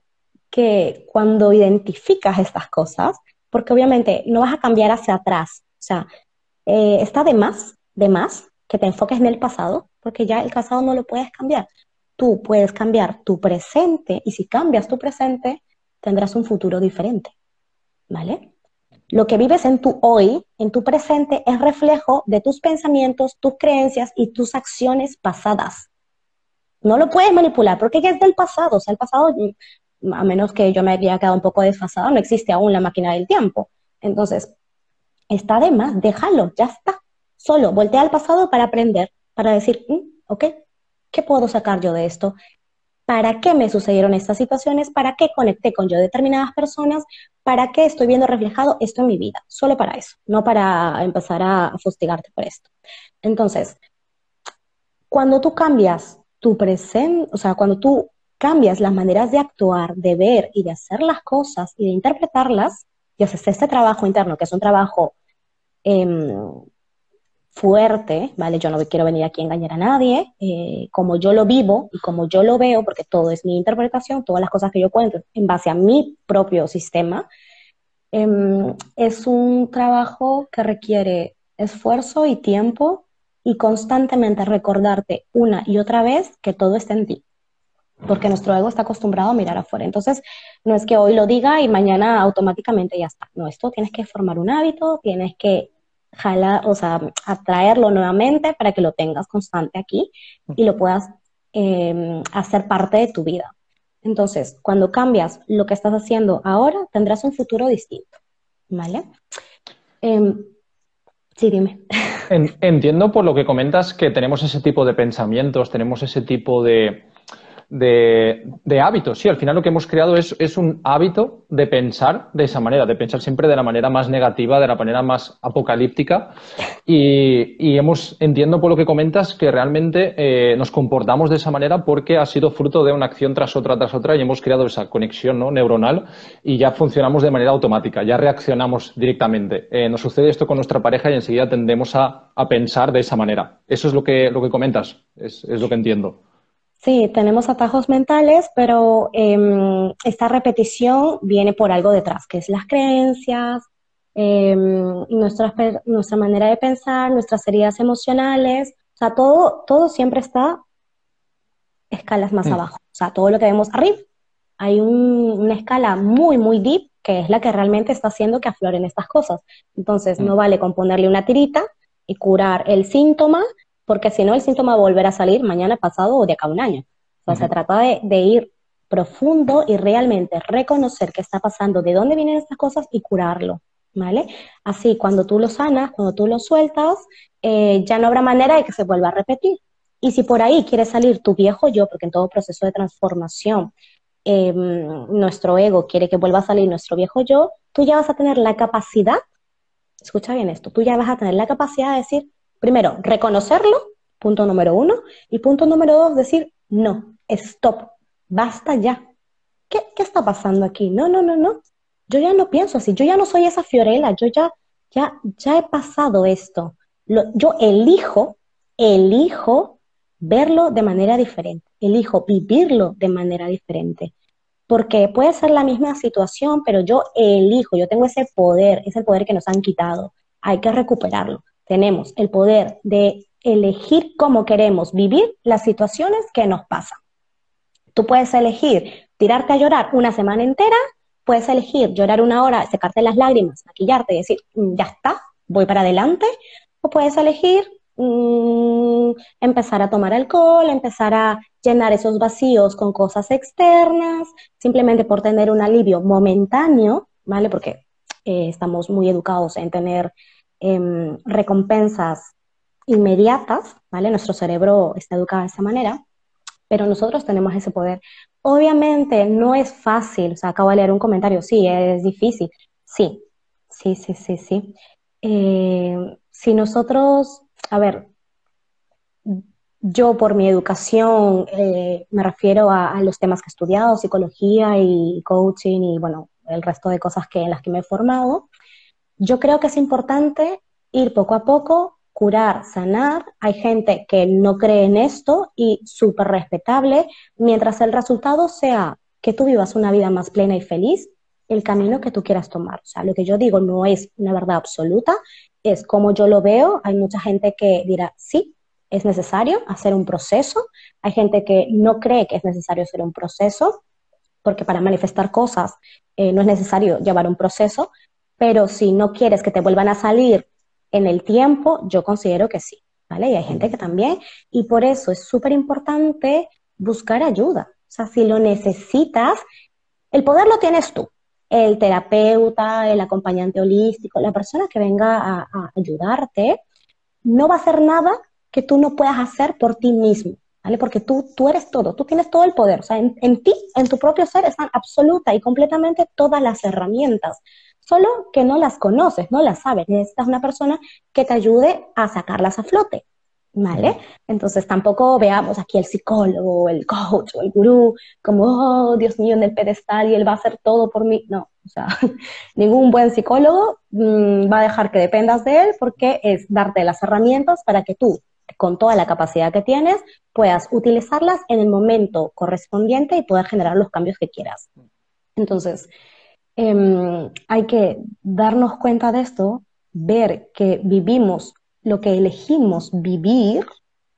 que cuando identificas estas cosas, porque obviamente no vas a cambiar hacia atrás, o sea, eh, está de más, de más que te enfoques en el pasado, porque ya el pasado no lo puedes cambiar. Tú puedes cambiar tu presente y si cambias tu presente, tendrás un futuro diferente, ¿vale? Lo que vives en tu hoy, en tu presente, es reflejo de tus pensamientos, tus creencias y tus acciones pasadas. No lo puedes manipular porque es del pasado, o sea, el pasado a menos que yo me haya quedado un poco desfasado, no existe aún la máquina del tiempo. Entonces, está de más, déjalo, ya está. Solo voltea al pasado para aprender, para decir, mm, ok, ¿qué puedo sacar yo de esto? ¿Para qué me sucedieron estas situaciones? ¿Para qué conecté con yo determinadas personas? ¿Para qué estoy viendo reflejado esto en mi vida? Solo para eso, no para empezar a, fustigarte por esto. Entonces, cuando tú cambias tu presente, o sea, cuando tú cambias las maneras de actuar, de ver y de hacer las cosas y de interpretarlas, y haces este trabajo interno, que es un trabajo em, fuerte, ¿vale? Yo no quiero venir aquí a engañar a nadie, eh, como yo lo vivo y como yo lo veo, porque todo es mi interpretación, todas las cosas que yo cuento en base a mi propio sistema, em, es un trabajo que requiere esfuerzo y tiempo y constantemente recordarte una y otra vez que todo está en ti, porque nuestro ego está acostumbrado a mirar afuera. Entonces, no es que hoy lo diga y mañana automáticamente ya está. No, esto tienes que formar un hábito, tienes que jalar, o sea, atraerlo nuevamente para que lo tengas constante aquí y lo puedas em, hacer parte de tu vida. Entonces, cuando cambias lo que estás haciendo ahora, tendrás un futuro distinto, ¿vale? Em, sí, dime. Entiendo por lo que comentas que tenemos ese tipo de pensamientos, tenemos ese tipo de, de, hábitos. Sí, al final lo que hemos creado es, es, un hábito de pensar de esa manera, de pensar siempre de la manera más negativa, de la manera más apocalíptica. Y, y hemos, entiendo por lo que comentas, que realmente eh, nos comportamos de esa manera porque ha sido fruto de una acción tras otra, tras otra, y hemos creado esa conexión ¿no? neuronal y ya funcionamos de manera automática, ya reaccionamos directamente. Eh, nos sucede esto con nuestra pareja y enseguida tendemos a, a, pensar de esa manera. Eso es lo que, lo que comentas, es, es lo que entiendo. Sí, tenemos atajos mentales, pero em, esta repetición viene por algo detrás, que es las creencias, em, nuestra, nuestra manera de pensar, nuestras heridas emocionales, o sea, todo, todo siempre está escalas más mm. abajo, o sea, todo lo que vemos arriba. Hay una escala muy, muy deep, que es la que realmente está haciendo que afloren estas cosas. Entonces, no mm. vale con ponerle una tirita y curar el síntoma, porque si no el síntoma volverá a salir mañana, pasado o de acá a un año. O sea, se trata de, ir profundo y realmente reconocer qué está pasando, de dónde vienen estas cosas y curarlo, ¿vale? Así, cuando tú lo sanas, cuando tú lo sueltas, eh, ya no habrá manera de que se vuelva a repetir. Y si por ahí quiere salir tu viejo yo, porque en todo proceso de transformación em, nuestro ego quiere que vuelva a salir nuestro viejo yo, tú ya vas a tener la capacidad, escucha bien esto, tú ya vas a tener la capacidad de decir, Primero, reconocerlo, punto número uno. Y punto número dos, decir, no, stop, basta ya. ¿Qué, está pasando aquí? No, no, no, no. Yo ya no pienso así, yo ya no soy esa Fiorella, yo ya, ya, ya he pasado esto. yo elijo, elijo verlo de manera diferente, elijo vivirlo de manera diferente. Porque puede ser la misma situación, pero yo elijo, yo tengo ese poder, es el poder que nos han quitado. Hay que recuperarlo tenemos el poder de elegir cómo queremos vivir las situaciones que nos pasan. Tú puedes elegir tirarte a llorar una semana entera, puedes elegir llorar una hora, secarte las lágrimas, maquillarte y decir, mm, ya está, voy para adelante, o puedes elegir mm, empezar a tomar alcohol, empezar a llenar esos vacíos con cosas externas, simplemente por tener un alivio momentáneo, ¿vale? Porque eh, estamos muy educados en tener Em, recompensas inmediatas, ¿vale? Nuestro cerebro está educado de esa manera, pero nosotros tenemos ese poder. Obviamente no es fácil, o sea, acabo de leer un comentario, sí, es difícil, sí, sí, sí, sí, sí. Eh, si nosotros, a ver, yo por mi educación eh, me refiero a, los temas que he estudiado, psicología y coaching y bueno, el resto de cosas que, en las que me he formado. Yo creo que es importante ir poco a poco, curar, sanar. Hay gente que no cree en esto y súper respetable, mientras el resultado sea que tú vivas una vida más plena y feliz, el camino que tú quieras tomar. O sea, lo que yo digo no es una verdad absoluta, es como yo lo veo. Hay mucha gente que dirá, sí, es necesario hacer un proceso. Hay gente que no cree que es necesario hacer un proceso, porque para manifestar cosas eh, no es necesario llevar un proceso, pero si no quieres que te vuelvan a salir en el tiempo, yo considero que sí, ¿vale? Y hay gente que también, y por eso es súper importante buscar ayuda. O sea, si lo necesitas, el poder lo tienes tú, el terapeuta, el acompañante holístico, la persona que venga a, ayudarte, no va a hacer nada que tú no puedas hacer por ti mismo. ¿vale? Porque tú, tú eres todo, tú tienes todo el poder, o sea, en, en ti, en tu propio ser, están absoluta y completamente todas las herramientas, solo que no las conoces, no las sabes, necesitas una persona que te ayude a sacarlas a flote. ¿Vale? Entonces tampoco veamos aquí el psicólogo, el coach o el gurú como, oh, Dios mío, en el pedestal y él va a hacer todo por mí. No, o sea, [laughs] ningún buen psicólogo mm, va a dejar que dependas de él porque es darte las herramientas para que tú, con toda la capacidad que tienes, puedas utilizarlas en el momento correspondiente y puedas generar los cambios que quieras. Entonces, em, hay que darnos cuenta de esto, ver que vivimos lo que elegimos vivir,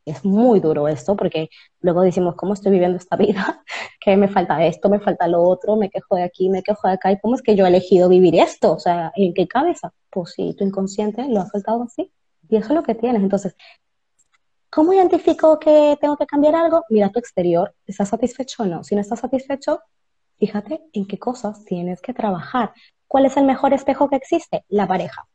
es muy duro esto, porque luego decimos, ¿cómo estoy viviendo esta vida? [laughs] que me falta esto, me falta lo otro, me quejo de aquí, me quejo de acá, ¿y cómo es que yo he elegido vivir esto? O sea, ¿en qué cabeza? Pues si tu inconsciente lo ha faltado así, y eso es lo que tienes. Entonces, ¿cómo identifico que tengo que cambiar algo? Mira tu exterior, ¿estás satisfecho o no? Si no estás satisfecho, fíjate en qué cosas tienes que trabajar. ¿Cuál es el mejor espejo que existe? La pareja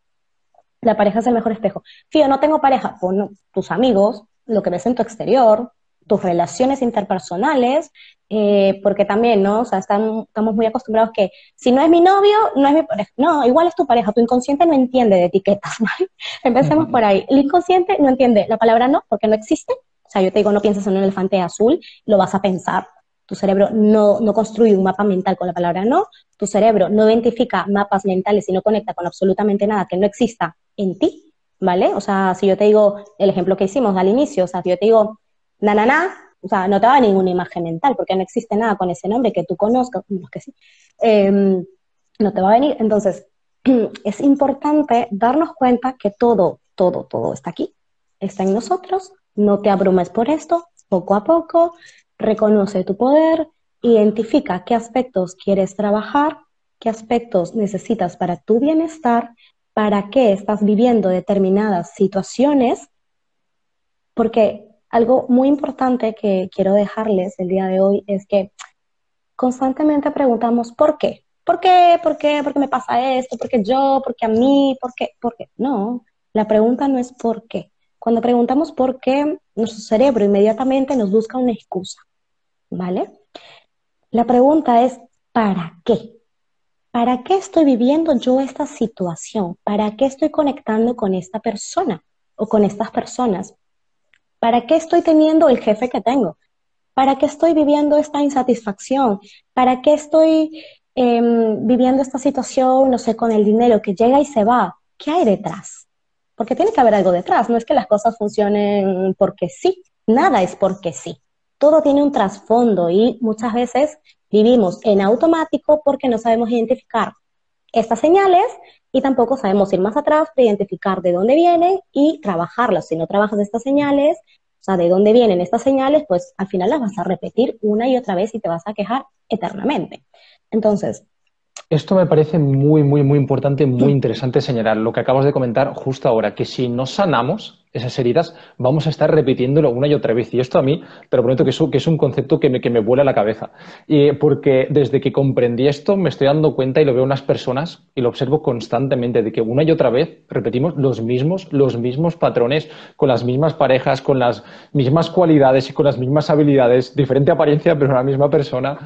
la pareja es el mejor espejo. Fío, no tengo pareja, pues tus amigos, lo que ves en tu exterior, tus relaciones interpersonales, eh, porque también, ¿no? O sea, estamos muy acostumbrados que si no es mi novio, no es mi pareja. No, igual es tu pareja, tu inconsciente no entiende de etiquetas, ¿vale? [laughs] Empecemos por ahí. El inconsciente no entiende la palabra no, porque no existe. O sea, yo te digo, no pienses en un elefante azul, lo vas a pensar. Tu cerebro no, no construye un mapa mental con la palabra no, tu cerebro no identifica mapas mentales y no conecta con absolutamente nada que no exista en ti, ¿vale? O sea, si yo te digo el ejemplo que hicimos al inicio, o sea, si yo te digo na, o sea, no te va ninguna imagen mental porque no existe nada con ese nombre que tú conozcas, que sí, em, no te va a venir. Entonces, [clears throat] es importante darnos cuenta que todo, todo, todo está aquí, está en nosotros, no te abrumes por esto, poco a poco, reconoce tu poder, identifica qué aspectos quieres trabajar, qué aspectos necesitas para tu bienestar para qué estás viviendo determinadas situaciones, porque algo muy importante que quiero dejarles el día de hoy es que constantemente preguntamos ¿por qué? ¿Por qué? ¿Por qué? ¿Por qué me pasa esto? ¿Por qué yo? ¿Por qué a mí? ¿Por qué? ¿Por qué? No, la pregunta no es ¿por qué? Cuando preguntamos por qué, nuestro cerebro inmediatamente nos busca una excusa, ¿vale? La pregunta es ¿para qué? ¿para qué estoy viviendo yo esta situación? ¿Para qué estoy conectando con esta persona o con estas personas? ¿Para qué estoy teniendo el jefe que tengo? ¿Para qué estoy viviendo esta insatisfacción? ¿Para qué estoy em, viviendo esta situación, no sé, con el dinero que llega y se va? ¿Qué hay detrás? Porque tiene que haber algo detrás. No es que las cosas funcionen porque sí. Nada es porque sí. Todo tiene un trasfondo y muchas veces Vivimos en automático porque no sabemos identificar estas señales y tampoco sabemos ir más atrás para identificar de dónde vienen y trabajarlas. Si no trabajas estas señales, o sea, de dónde vienen estas señales, pues al final las vas a repetir una y otra vez y te vas a quejar eternamente. Entonces, esto me parece muy, muy, muy importante, muy interesante señalar lo que acabas de comentar justo ahora, que si no sanamos, esas heridas, vamos a estar repitiéndolo una y otra vez. Y esto a mí, te lo prometo que es, que es un concepto que me, que me vuela la cabeza. Y porque desde que comprendí esto, me estoy dando cuenta y lo veo en las personas y lo observo constantemente, de que una y otra vez repetimos los mismos, los mismos patrones, con las mismas parejas, con las mismas cualidades y con las mismas habilidades, diferente apariencia, pero la misma persona.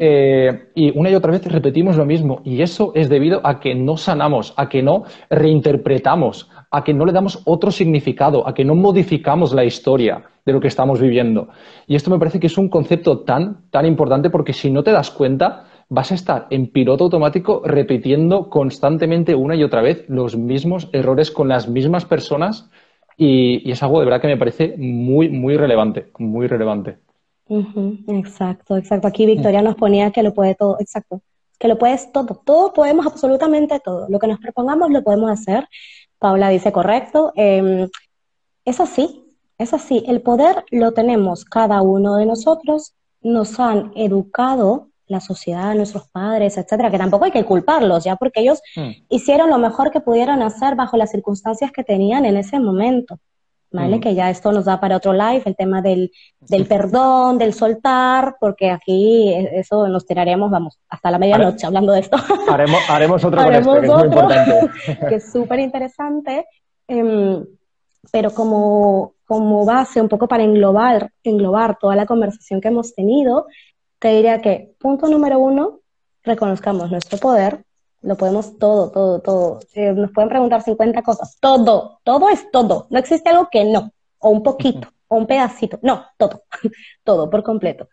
Eh, y una y otra vez repetimos lo mismo. Y eso es debido a que no sanamos, a que no reinterpretamos a que no le damos otro significado, a que no modificamos la historia de lo que estamos viviendo. Y esto me parece que es un concepto tan, tan importante porque si no te das cuenta, vas a estar en piloto automático repitiendo constantemente una y otra vez los mismos errores con las mismas personas y, es algo de verdad que me parece muy, muy relevante, muy relevante. Exacto, exacto. Aquí Victoria nos ponía que lo puede todo, exacto, que lo puedes todo, todo podemos absolutamente todo. Lo que nos propongamos lo podemos hacer. Paula dice correcto. Eh, es así, es así. El poder lo tenemos cada uno de nosotros. Nos han educado la sociedad, nuestros padres, etcétera, que tampoco hay que culparlos, ya porque ellos hmm. hicieron lo mejor que pudieron hacer bajo las circunstancias que tenían en ese momento. ¿Vale? Hmm. Que ya esto nos da para otro live, el tema del, del perdón, del soltar, porque aquí eso nos tiraremos, vamos, hasta la medianoche hablando de esto. [laughs] Haremos, haremos otro haremos que es muy importante. [laughs] que es súper interesante. Em, pero como como base, un poco para englobar, englobar toda la conversación que hemos tenido, te diría que punto número uno, reconozcamos nuestro poder, lo podemos todo, todo, todo. nos pueden preguntar 50 cosas, todo, todo es todo, no existe algo que no, o un poquito, o un pedacito, no, todo, [laughs] todo por completo.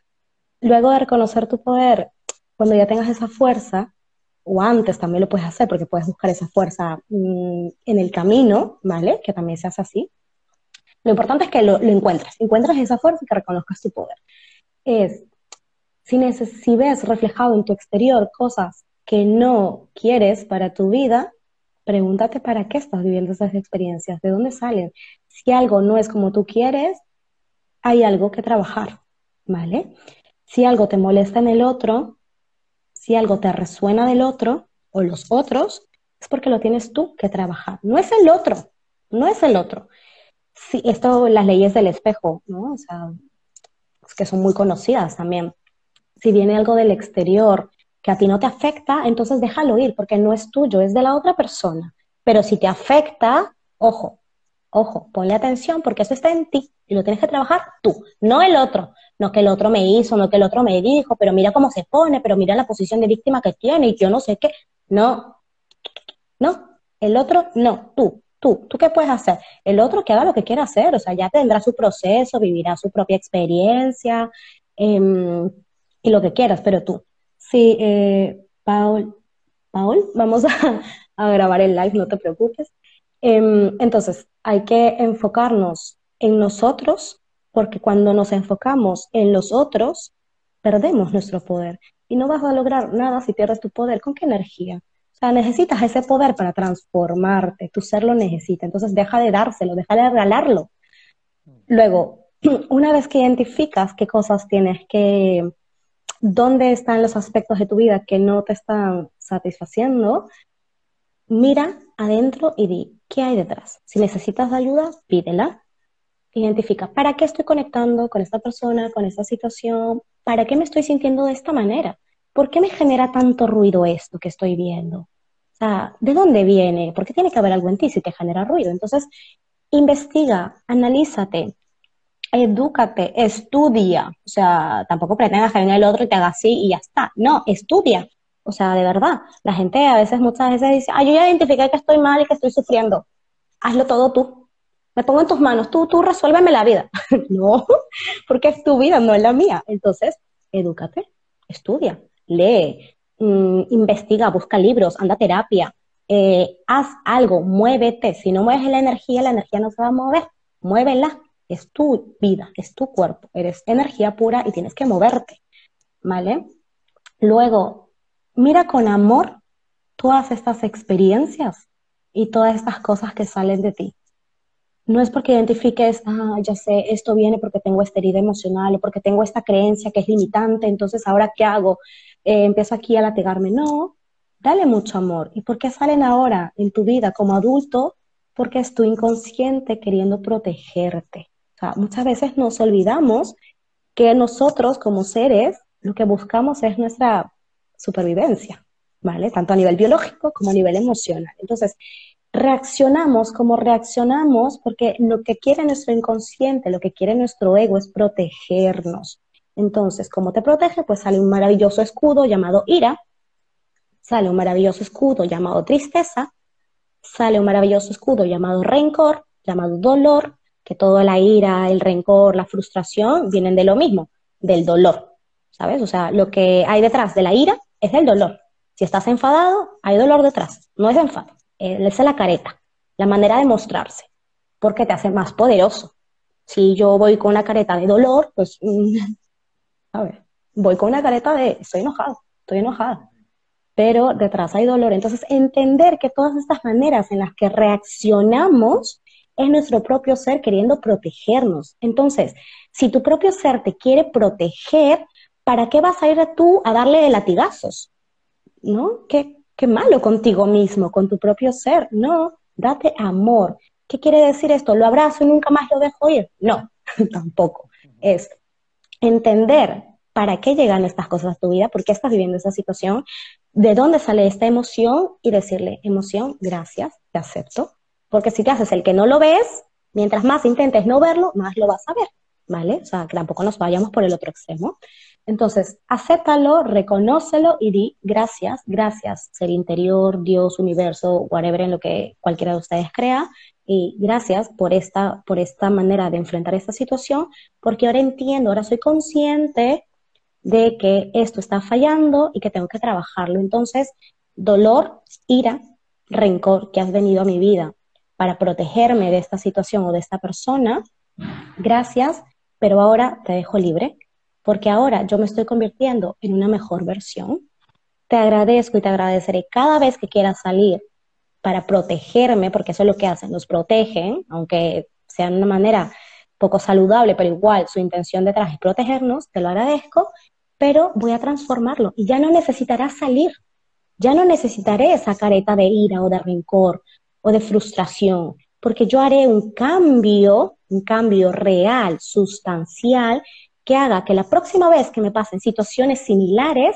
Luego de reconocer tu poder, cuando ya tengas esa fuerza, o antes también lo puedes hacer, porque puedes buscar esa fuerza mm, en el camino, ¿vale? Que también se hace así. Lo importante es que lo, lo encuentres, encuentres esa fuerza y que reconozcas tu poder. Es, si, si ves reflejado en tu exterior cosas que no quieres para tu vida, pregúntate para qué estás viviendo esas experiencias, de dónde salen. Si algo no es como tú quieres, hay algo que trabajar, ¿vale? Si algo te molesta en el otro, si algo te resuena del otro o los otros, es porque lo tienes tú que trabajar. No es el otro, no es el otro. Si esto, las leyes del espejo, ¿no? O sea, que son muy conocidas también. Si viene algo del exterior que a ti no te afecta, entonces déjalo ir, porque no es tuyo, es de la otra persona. Pero si te afecta, ojo, ojo, ponle atención, porque eso está en ti y lo tienes que trabajar tú, no el otro. No que el otro me hizo, no que el otro me dijo, pero mira cómo se pone, pero mira la posición de víctima que tiene y yo no sé qué. No, no, el otro no, tú, tú, ¿tú qué puedes hacer? El otro que haga lo que quiera hacer, o sea, ya tendrá su proceso, vivirá su propia experiencia em, y lo que quieras, pero tú, Sí, eh, Paul, Paul, vamos a, grabar el live, no te preocupes. Em, entonces, hay que enfocarnos en nosotros, porque cuando nos enfocamos en los otros, perdemos nuestro poder. Y no vas a lograr nada si pierdes tu poder. ¿Con qué energía? O sea, necesitas ese poder para transformarte, tu ser lo necesita. Entonces, deja de dárselo, deja de regalarlo. Luego, [clears throat] una vez que identificas qué cosas tienes que dónde están los aspectos de tu vida que no te están satisfaciendo, mira adentro y di, ¿qué hay detrás? Si necesitas ayuda, pídela. Identifica, ¿para qué estoy conectando con esta persona, con esta situación? ¿Para qué me estoy sintiendo de esta manera? ¿Por qué me genera tanto ruido esto que estoy viendo? O sea, ¿de dónde viene? ¿Por qué tiene que haber algo en ti si te genera ruido? Entonces, investiga, analízate, edúcate, estudia. O sea, tampoco pretendas que venga el otro y te haga así y ya está. No, estudia. O sea, de verdad. La gente a veces, muchas veces dice, ah, yo ya identifiqué que estoy mal y que estoy sufriendo. Hazlo todo tú. Me pongo en tus manos. Tú, tú resuélveme la vida. [laughs] no, porque es tu vida, no es la mía. Entonces, edúcate, estudia, lee, mm, investiga, busca libros, anda a terapia. Eh, haz algo, muévete. Si no mueves la energía, la energía no se va a mover. Muévela es tu vida, es tu cuerpo, eres energía pura y tienes que moverte, ¿vale? Luego, mira con amor todas estas experiencias y todas estas cosas que salen de ti. No es porque identifiques, ah, ya sé, esto viene porque tengo esta herida emocional o porque tengo esta creencia que es limitante, entonces ahora qué hago? Eh, empiezo aquí a latigarme. No, dale mucho amor. ¿Y por qué salen ahora en tu vida como adulto? Porque es tu inconsciente queriendo protegerte muchas veces nos olvidamos que nosotros como seres lo que buscamos es nuestra supervivencia, ¿vale? Tanto a nivel biológico como a nivel emocional. Entonces, reaccionamos como reaccionamos porque lo que quiere nuestro inconsciente, lo que quiere nuestro ego es protegernos. Entonces, ¿cómo te protege? Pues sale un maravilloso escudo llamado ira, sale un maravilloso escudo llamado tristeza, sale un maravilloso escudo llamado rencor, llamado dolor, que toda la ira, el rencor, la frustración vienen de lo mismo, del dolor, ¿sabes? O sea, lo que hay detrás de la ira es el dolor. Si estás enfadado, hay dolor detrás, no es enfado, es la careta, la manera de mostrarse, porque te hace más poderoso. Si yo voy con una careta de dolor, pues, [laughs] a ver, voy con una careta de estoy enojado, estoy enojada, pero detrás hay dolor. Entonces, entender que todas estas maneras en las que reaccionamos es nuestro propio ser queriendo protegernos. Entonces, si tu propio ser te quiere proteger, ¿para qué vas a ir tú a darle latigazos? ¿No? ¿Qué, qué malo contigo mismo, con tu propio ser. No, date amor. ¿Qué quiere decir esto? ¿Lo abrazo y nunca más lo dejo ir? No, [laughs] tampoco. Es entender para qué llegan estas cosas a tu vida, por qué estás viviendo esa situación, de dónde sale esta emoción y decirle, emoción, gracias, te acepto, porque si te haces el que no lo ves, Mientras más intentes no verlo, más lo vas a ver, ¿vale? O sea, que tampoco nos vayamos por el otro extremo. Entonces, acéptalo, reconócelo y di gracias, gracias, ser interior, Dios, universo, whatever en lo que cualquiera de ustedes crea, y gracias por esta, por esta manera de enfrentar esta situación, porque ahora entiendo, ahora soy consciente de que esto está fallando y que tengo que trabajarlo. Entonces, dolor, ira, rencor que has venido a mi vida para protegerme de esta situación o de esta persona, gracias, pero ahora te dejo libre, porque ahora yo me estoy convirtiendo en una mejor versión. Te agradezco y te agradeceré cada vez que quieras salir para protegerme, porque eso es lo que hacen, nos protegen, aunque sea de una manera poco saludable, pero igual su intención detrás es protegernos, te lo agradezco, pero voy a transformarlo y ya no necesitarás salir, ya no necesitaré esa careta de ira o de rencor o de frustración, porque yo haré un cambio, un cambio real, sustancial, que haga que la próxima vez que me pasen situaciones similares,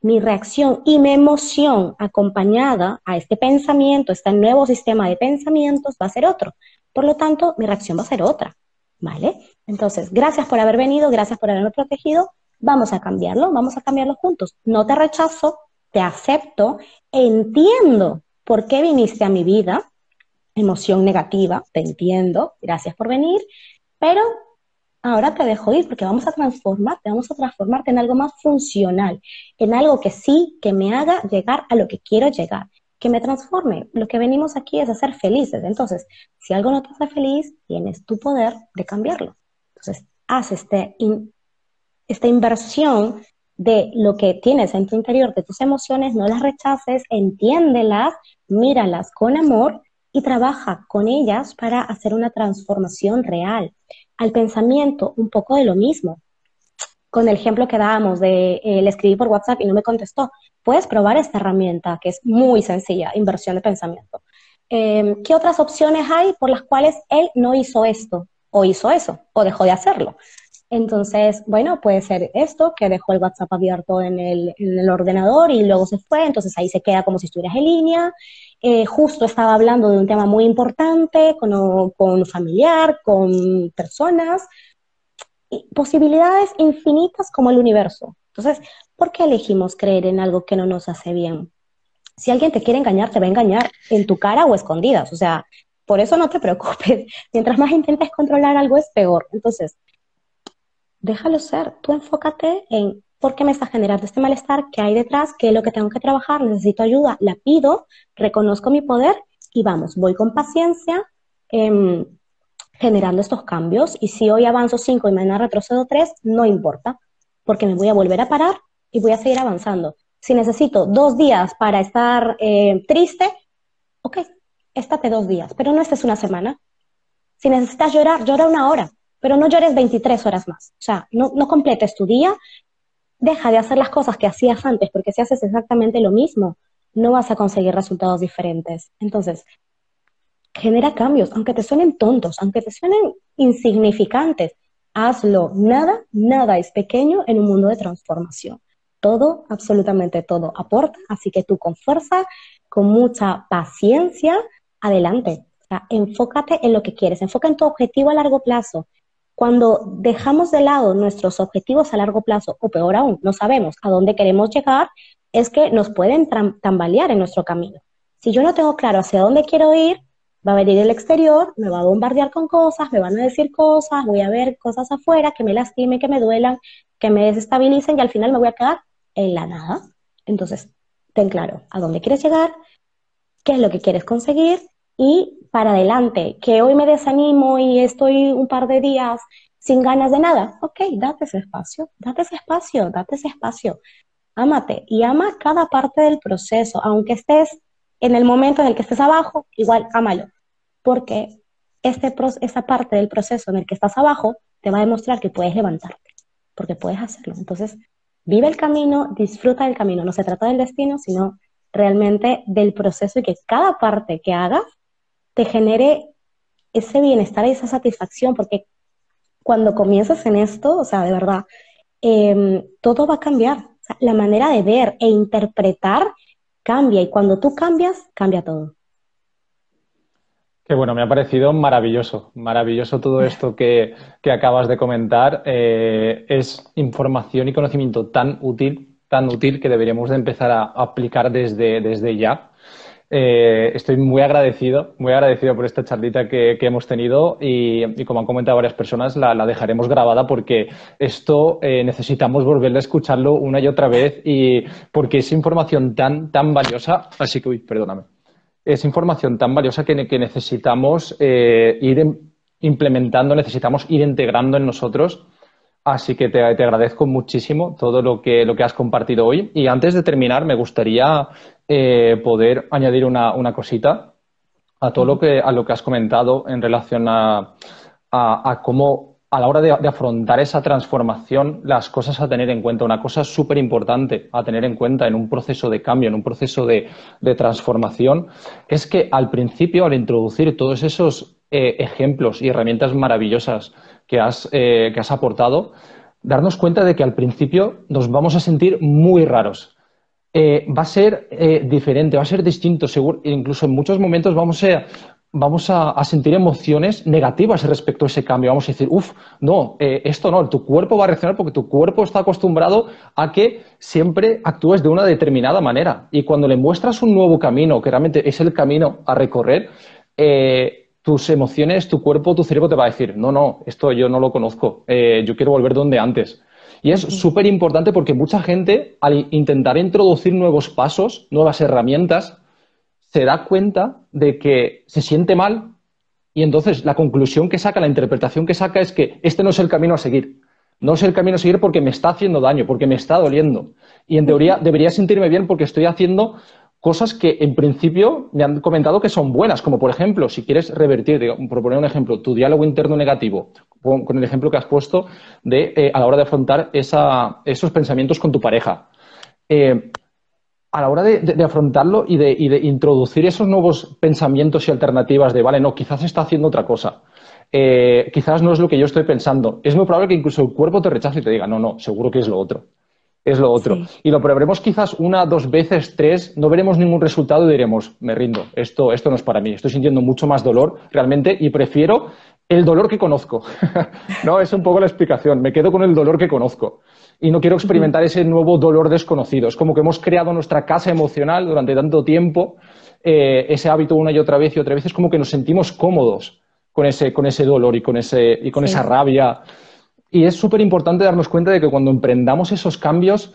mi reacción y mi emoción acompañada a este pensamiento, este nuevo sistema de pensamientos va a ser otro. Por lo tanto, mi reacción va a ser otra. ¿Vale? Entonces, gracias por haber venido, gracias por haberme protegido. Vamos a cambiarlo, vamos a cambiarlo juntos. No te rechazo, te acepto, entiendo por qué viniste a mi vida, emoción negativa, te entiendo, gracias por venir, pero ahora te dejo ir porque vamos a transformarte, vamos a transformarte en algo más funcional, en algo que sí, que me haga llegar a lo que quiero llegar, que me transforme. Lo que venimos aquí es a ser felices. Entonces, si algo no te hace feliz, tienes tu poder de cambiarlo. Entonces, haz este esta inversión de lo que tienes en tu interior, de tus emociones, no las rechaces, entiéndelas, míralas con amor y trabaja con ellas para hacer una transformación real al pensamiento un poco de lo mismo. Con el ejemplo que dábamos de eh, le escribí por WhatsApp y no me contestó, puedes probar esta herramienta que es muy sencilla, inversión de pensamiento. Em, ¿Qué otras opciones hay por las cuales él no hizo esto o hizo eso o dejó de hacerlo? Entonces, bueno, puede ser esto, que dejó el WhatsApp abierto en el, en el ordenador y luego se fue, entonces ahí se queda como si estuvieras en línea. Eh, justo estaba hablando de un tema muy importante con, con familiar, con personas, posibilidades infinitas como el universo. Entonces, ¿por qué elegimos creer en algo que no nos hace bien? Si alguien te quiere engañar, te va a engañar en tu cara o escondidas. O sea, por eso no te preocupes. [laughs] Mientras más intentes controlar algo es peor. Entonces, déjalo ser. Tú enfócate en ¿Por qué me está generando este malestar? ¿Qué hay detrás? ¿Qué es lo que tengo que trabajar? Necesito ayuda, la pido, reconozco mi poder y vamos, voy con paciencia em, generando estos cambios. Y si hoy avanzo 5 y mañana retrocedo 3, no importa, porque me voy a volver a parar y voy a seguir avanzando. Si necesito dos días para estar eh, triste, ok, estate dos días, pero no estés una semana. Si necesitas llorar, llora una hora, pero no llores 23 horas más. O sea, no, completes tu día deja de hacer las cosas que hacías antes, porque si haces exactamente lo mismo, no vas a conseguir resultados diferentes. Entonces, genera cambios, aunque te suenen tontos, aunque te suenen insignificantes, hazlo. Nada, nada es pequeño en un mundo de transformación. Todo, absolutamente todo aporta, así que tú con fuerza, con mucha paciencia, adelante. enfócate en lo que quieres, enfoca en tu objetivo a largo plazo, cuando dejamos de lado nuestros objetivos a largo plazo, o peor aún, no sabemos a dónde queremos llegar, es que nos pueden tambalear en nuestro camino. Si yo no tengo claro hacia dónde quiero ir, va a venir el exterior, me va a bombardear con cosas, me van a decir cosas, voy a ver cosas afuera que me lastimen, que me duelan, que me desestabilicen y al final me voy a quedar en la nada. Entonces, ten claro a dónde quieres llegar, qué es lo que quieres conseguir y para adelante, que hoy me desanimo y estoy un par de días sin ganas de nada, ok, date ese espacio, date ese espacio, date ese espacio. Ámate y ama cada parte del proceso, aunque estés en el momento en el que estés abajo, igual ámalo, porque este, esa parte del proceso en el que estás abajo te va a demostrar que puedes levantarte, porque puedes hacerlo. Entonces, vive el camino, disfruta del camino, no se trata del destino, sino realmente del proceso y que cada parte que hagas te genere ese bienestar y esa satisfacción, porque cuando comienzas en esto, o sea, de verdad, em, todo va a cambiar. la manera de ver e interpretar cambia y cuando tú cambias, cambia todo. Qué bueno, me ha parecido maravilloso, maravilloso todo [laughs] esto que, acabas de comentar. Eh, es información y conocimiento tan útil, tan útil que deberíamos de empezar a aplicar desde, desde ya. Eh, estoy muy agradecido, muy agradecido por esta charlita que, hemos tenido y, como han comentado varias personas, la, dejaremos grabada porque esto eh, necesitamos volver a escucharlo una y otra vez y porque es información tan, tan valiosa. Así que, uy, perdóname es información tan valiosa que, necesitamos eh, ir implementando, necesitamos ir integrando en nosotros. Así que te, agradezco muchísimo todo lo que, lo que has compartido hoy. Y antes de terminar, me gustaría eh, poder añadir una, cosita a todo lo que, a lo que has comentado en relación a, a cómo a la hora de, afrontar esa transformación, las cosas a tener en cuenta, una cosa súper importante a tener en cuenta en un proceso de cambio, en un proceso de, transformación, es que al principio, al introducir todos esos eh, ejemplos y herramientas maravillosas que has, eh, que has aportado, darnos cuenta de que al principio nos vamos a sentir muy raros. Eh, va a ser diferente, va a ser distinto, seguro, incluso en muchos momentos vamos a, vamos a, sentir emociones negativas respecto a ese cambio. Vamos a decir, uff, no, eh, esto no, tu cuerpo va a reaccionar porque tu cuerpo está acostumbrado a que siempre actúes de una determinada manera. Y cuando le muestras un nuevo camino, que realmente es el camino a recorrer, eh, tus emociones, tu cuerpo, tu cerebro te va a decir, no, no, esto yo no lo conozco, eh, yo quiero volver donde antes. Y es súper importante porque mucha gente, al intentar introducir nuevos pasos, nuevas herramientas, se da cuenta de que se siente mal y entonces la conclusión que saca, la interpretación que saca es que este no es el camino a seguir. No es el camino a seguir porque me está haciendo daño, porque me está doliendo. Y en teoría debería sentirme bien porque estoy haciendo cosas que en principio me han comentado que son buenas, como por ejemplo, si quieres revertir, por poner un ejemplo, tu diálogo interno negativo, con, el ejemplo que has puesto de eh, a la hora de afrontar esos pensamientos con tu pareja. Eh, a la hora de, afrontarlo y de, introducir esos nuevos pensamientos y alternativas de, vale, no, quizás está haciendo otra cosa, eh, quizás no es lo que yo estoy pensando, es muy probable que incluso el cuerpo te rechace y te diga, no, no, seguro que es lo otro. Es lo otro. Y lo probaremos quizás una, dos veces, tres, no veremos ningún resultado y diremos, me rindo, esto, esto no es para mí, estoy sintiendo mucho más dolor realmente y prefiero el dolor que conozco. [laughs] no, es un poco la explicación, me quedo con el dolor que conozco y no quiero experimentar ese nuevo dolor desconocido. Es como que hemos creado nuestra casa emocional durante tanto tiempo, eh, ese hábito una y otra vez y otra vez, es como que nos sentimos cómodos con ese, con ese dolor y con, ese, y con esa rabia. Y es súper importante darnos cuenta de que cuando emprendamos esos cambios,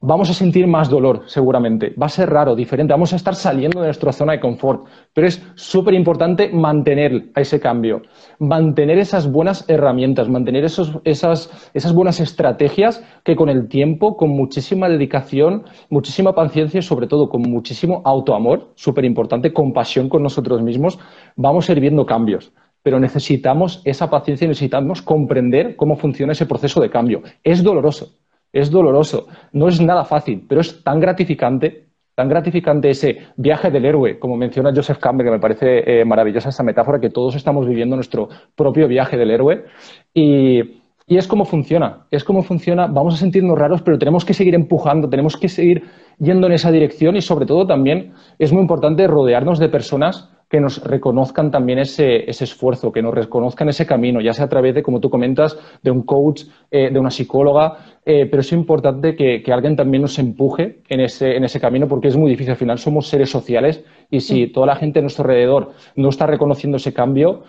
vamos a sentir más dolor, seguramente. Va a ser raro, diferente. Vamos a estar saliendo de nuestra zona de confort. Pero es súper importante mantener ese cambio, mantener esas buenas herramientas, mantener esos, esas, esas buenas estrategias que con el tiempo, con muchísima dedicación, muchísima paciencia y sobre todo con muchísimo autoamor, súper importante, compasión con nosotros mismos, vamos a ir viendo cambios pero necesitamos esa paciencia y necesitamos comprender cómo funciona ese proceso de cambio. Es doloroso, es doloroso, no es nada fácil, pero es tan gratificante, tan gratificante ese viaje del héroe, como menciona Joseph Campbell, que me parece eh, maravillosa esa metáfora, que todos estamos viviendo nuestro propio viaje del héroe. Y, y es como funciona, es como funciona, vamos a sentirnos raros, pero tenemos que seguir empujando, tenemos que seguir yendo en esa dirección y sobre todo también es muy importante rodearnos de personas que nos reconozcan también ese, esfuerzo, que nos reconozcan ese camino, ya sea a través de, como tú comentas, de un coach, eh, de una psicóloga, eh, pero es importante que, alguien también nos empuje en ese, en ese camino porque es muy difícil. Al final somos seres sociales y si toda la gente a nuestro alrededor no está reconociendo ese cambio,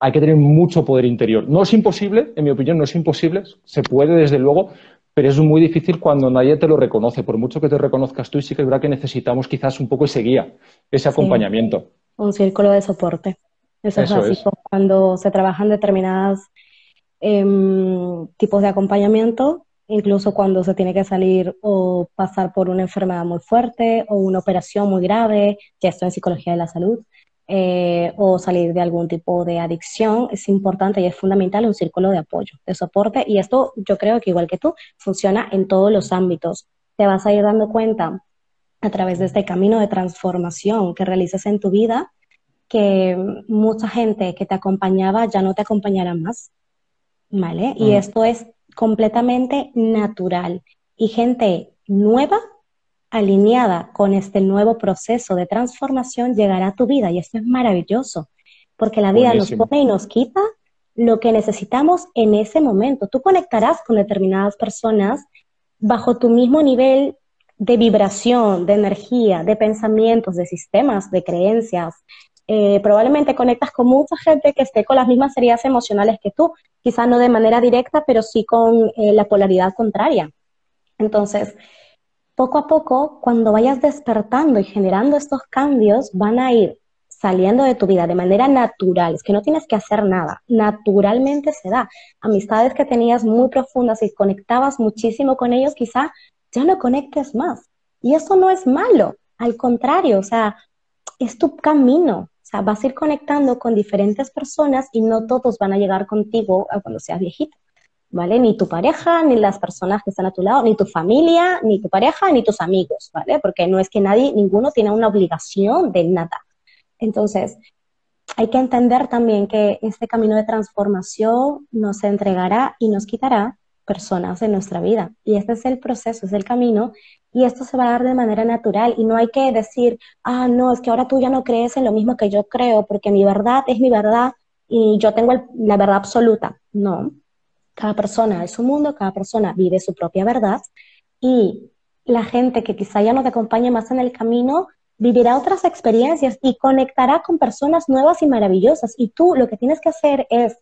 hay que tener mucho poder interior. No es imposible, en mi opinión, no es imposible, se puede desde luego, pero es muy difícil cuando nadie te lo reconoce. Por mucho que te reconozcas tú, sí que es verdad que necesitamos quizás un poco ese guía, ese acompañamiento un círculo de soporte. Eso, es básico. Cuando se trabajan determinados em, tipos de acompañamiento, incluso cuando se tiene que salir o pasar por una enfermedad muy fuerte o una operación muy grave, ya esto en psicología de la salud, eh, o salir de algún tipo de adicción, es importante y es fundamental un círculo de apoyo, de soporte. Y esto yo creo que igual que tú, funciona en todos los ámbitos. Te vas a ir dando cuenta a través de este camino de transformación que realizas en tu vida, que mucha gente que te acompañaba ya no te acompañará más, ¿vale? Y mm. esto es completamente natural. Y gente nueva, alineada con este nuevo proceso de transformación, llegará a tu vida y esto es maravilloso. porque la vida nos pone y nos quita lo que necesitamos en ese momento. Tú conectarás con determinadas personas bajo tu mismo nivel de vibración, de energía, de pensamientos, de sistemas, de creencias. Eh, probablemente conectas con mucha gente que esté con las mismas heridas emocionales que tú, quizá no de manera directa, pero sí con eh, la polaridad contraria. Entonces, poco a poco, cuando vayas despertando y generando estos cambios, van a ir saliendo de tu vida de manera natural, es que no tienes que hacer nada, naturalmente se da. Amistades que tenías muy profundas y conectabas muchísimo con ellos, quizá ya no conectes más. Y eso no es malo, al contrario, o sea, es tu camino. O sea, vas a ir conectando con diferentes personas y no todos van a llegar contigo cuando seas viejito, ¿vale? Ni tu pareja, ni las personas que están a tu lado, ni tu familia, ni tu pareja, ni tus amigos, ¿vale? Porque no es que nadie, ninguno tiene una obligación de nada. Entonces, hay que entender también que este camino de transformación nos entregará y nos quitará personas en nuestra vida. Y este es el proceso, es el camino, y esto se va a dar de manera natural. Y no hay que decir, ah, no, es que ahora tú ya no crees en lo mismo que yo creo, porque mi verdad es mi verdad y yo tengo la verdad absoluta. No, cada persona es su mundo, cada persona vive su propia verdad y la gente que quizá ya no te acompañe más en el camino vivirá otras experiencias y conectará con personas nuevas y maravillosas. Y tú lo que tienes que hacer es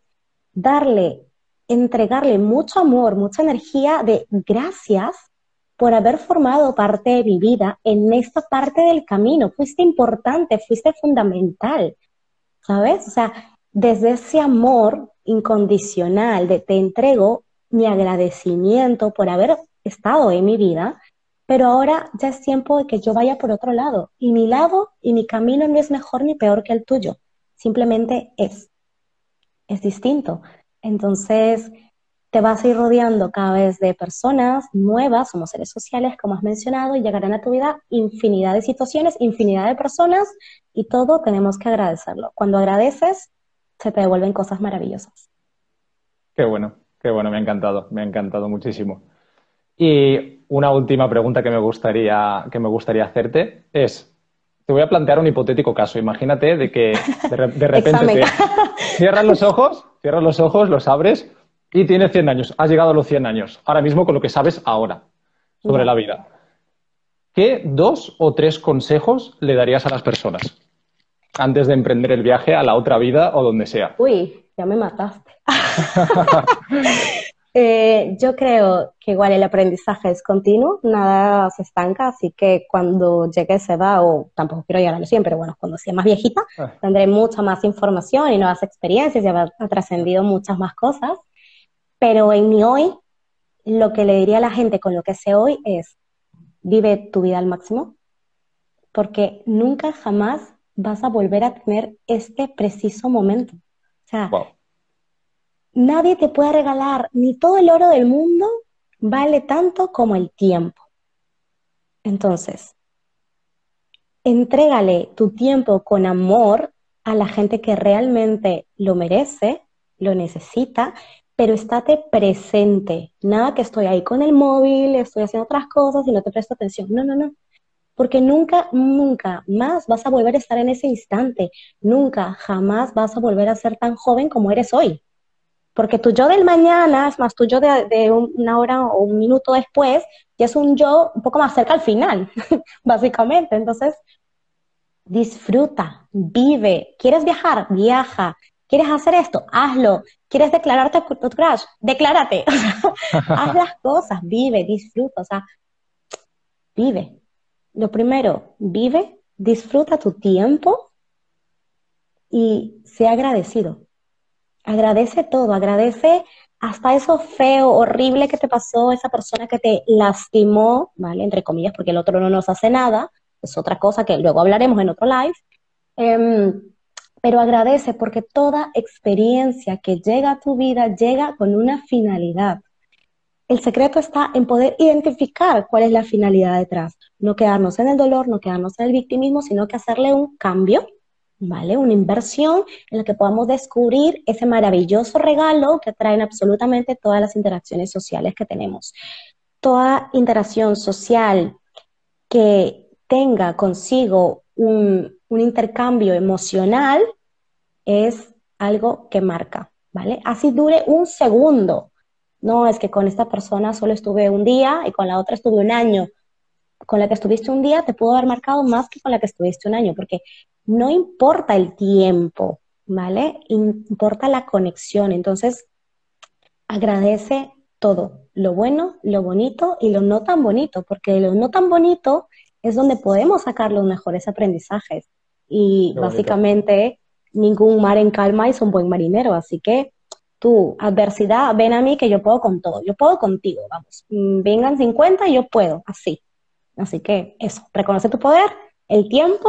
darle entregarle mucho amor, mucha energía de gracias por haber formado parte de mi vida en esta parte del camino. Fuiste importante, fuiste fundamental, ¿sabes? O sea, desde ese amor incondicional de te entrego mi agradecimiento por haber estado en mi vida, pero ahora ya es tiempo de que yo vaya por otro lado. Y mi lado y mi camino no es mejor ni peor que el tuyo, simplemente es. Es distinto. Entonces, te vas a ir rodeando cada vez de personas nuevas, somos seres sociales, como has mencionado, y llegarán a tu vida infinidad de situaciones, infinidad de personas, y todo tenemos que agradecerlo. Cuando agradeces, se te devuelven cosas maravillosas. Qué bueno, qué bueno, me ha encantado, me ha encantado muchísimo. Y una última pregunta que me gustaría, que me gustaría hacerte es, te voy a plantear un hipotético caso. Imagínate de que de, [laughs] repente [laughs] cierras los ojos, cierras los ojos, los abres y tienes 100 años. Has llegado a los 100 años. Ahora mismo con lo que sabes ahora sobre la vida. ¿Qué dos o tres consejos le darías a las personas antes de emprender el viaje a la otra vida o donde sea? Uy, ya me mataste. [laughs] Eh, yo creo que igual el aprendizaje es continuo, nada se estanca, así que cuando llegue esa edad, o tampoco quiero llegar a siempre, pero bueno, cuando sea más viejita, ah. tendré mucha más información y nuevas experiencias, ya habrá trascendido muchas más cosas. Pero en mi hoy, lo que le diría a la gente con lo que sé hoy es, vive tu vida al máximo, porque nunca jamás vas a volver a tener este preciso momento. O sea, nadie te puede regalar ni todo el oro del mundo vale tanto como el tiempo. Entonces, entrégale tu tiempo con amor a la gente que realmente lo merece, lo necesita, pero estate presente. Nada que estoy ahí con el móvil, estoy haciendo otras cosas y no te presto atención. No, no, no. Porque nunca, nunca más vas a volver a estar en ese instante. Nunca, jamás vas a volver a ser tan joven como eres hoy. Porque tu yo del mañana más tu yo de, una hora o un minuto después, y es un yo un poco más cerca al final, [laughs] básicamente. Entonces, disfruta, vive. ¿Quieres viajar? Viaja. ¿Quieres hacer esto? Hazlo. ¿Quieres declararte tu crash? Declárate. [laughs] Haz las cosas, vive, disfruta. O sea, vive. Lo primero, vive, disfruta tu tiempo y sea agradecido agradece todo, agradece hasta eso feo, horrible que te pasó, esa persona que te lastimó, ¿vale? Entre comillas, porque el otro no nos hace nada, es otra cosa que luego hablaremos en otro live. Em, pero agradece porque toda experiencia que llega a tu vida llega con una finalidad. El secreto está en poder identificar cuál es la finalidad detrás. No quedarnos en el dolor, no quedarnos en el victimismo, sino que hacerle un cambio ¿vale? Una inversión en la que podamos descubrir ese maravilloso regalo que traen absolutamente todas las interacciones sociales que tenemos. Toda interacción social que tenga consigo un, intercambio emocional es algo que marca, ¿vale? Así dure un segundo. No, es que con esta persona solo estuve un día y con la otra estuve un año. Con la que estuviste un día te puedo haber marcado más que con la que estuviste un año, porque no importa el tiempo, ¿vale? Importa la conexión. Entonces, agradece todo, lo bueno, lo bonito y lo no tan bonito, porque lo no tan bonito es donde podemos sacar los mejores aprendizajes. Y básicamente ningún mar en calma es un buen marinero, así que tu adversidad, ven a mí que yo puedo con todo, yo puedo contigo, vamos, mm, vengan 50 y yo puedo, así. Así que eso, reconoce tu poder, el tiempo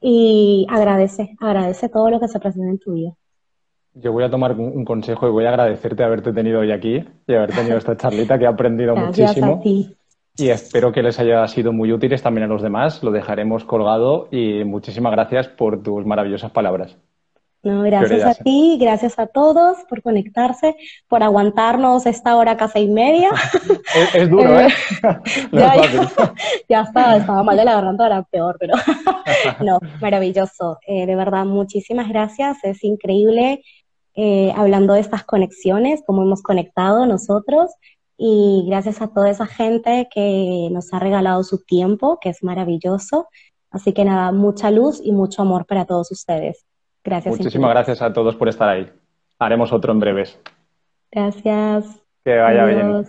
y agradece, agradece todo lo que se presenta en tu vida. Yo voy a tomar un consejo y voy a agradecerte haberte tenido hoy aquí y haber tenido esta charlita que he aprendido [laughs] muchísimo. Y espero que les haya sido muy útiles también a los demás. Lo dejaremos colgado y muchísimas gracias por tus maravillosas palabras. No, gracias a ti, gracias a todos por conectarse, por aguantarnos esta hora casi y media. [laughs] es, duro, ¿eh? [laughs] ya, [laughs] ya, estaba, estaba mal de la garganta, era peor, pero no, maravilloso. Eh, de verdad, muchísimas gracias. Es increíble eh, hablando de estas conexiones, cómo hemos conectado nosotros y gracias a toda esa gente que nos ha regalado su tiempo, que es maravilloso. Así que nada, mucha luz y mucho amor para todos ustedes. Gracias. Muchísimas gracias a todos por estar ahí. Haremos otro en breves. Gracias. Que vaya bien.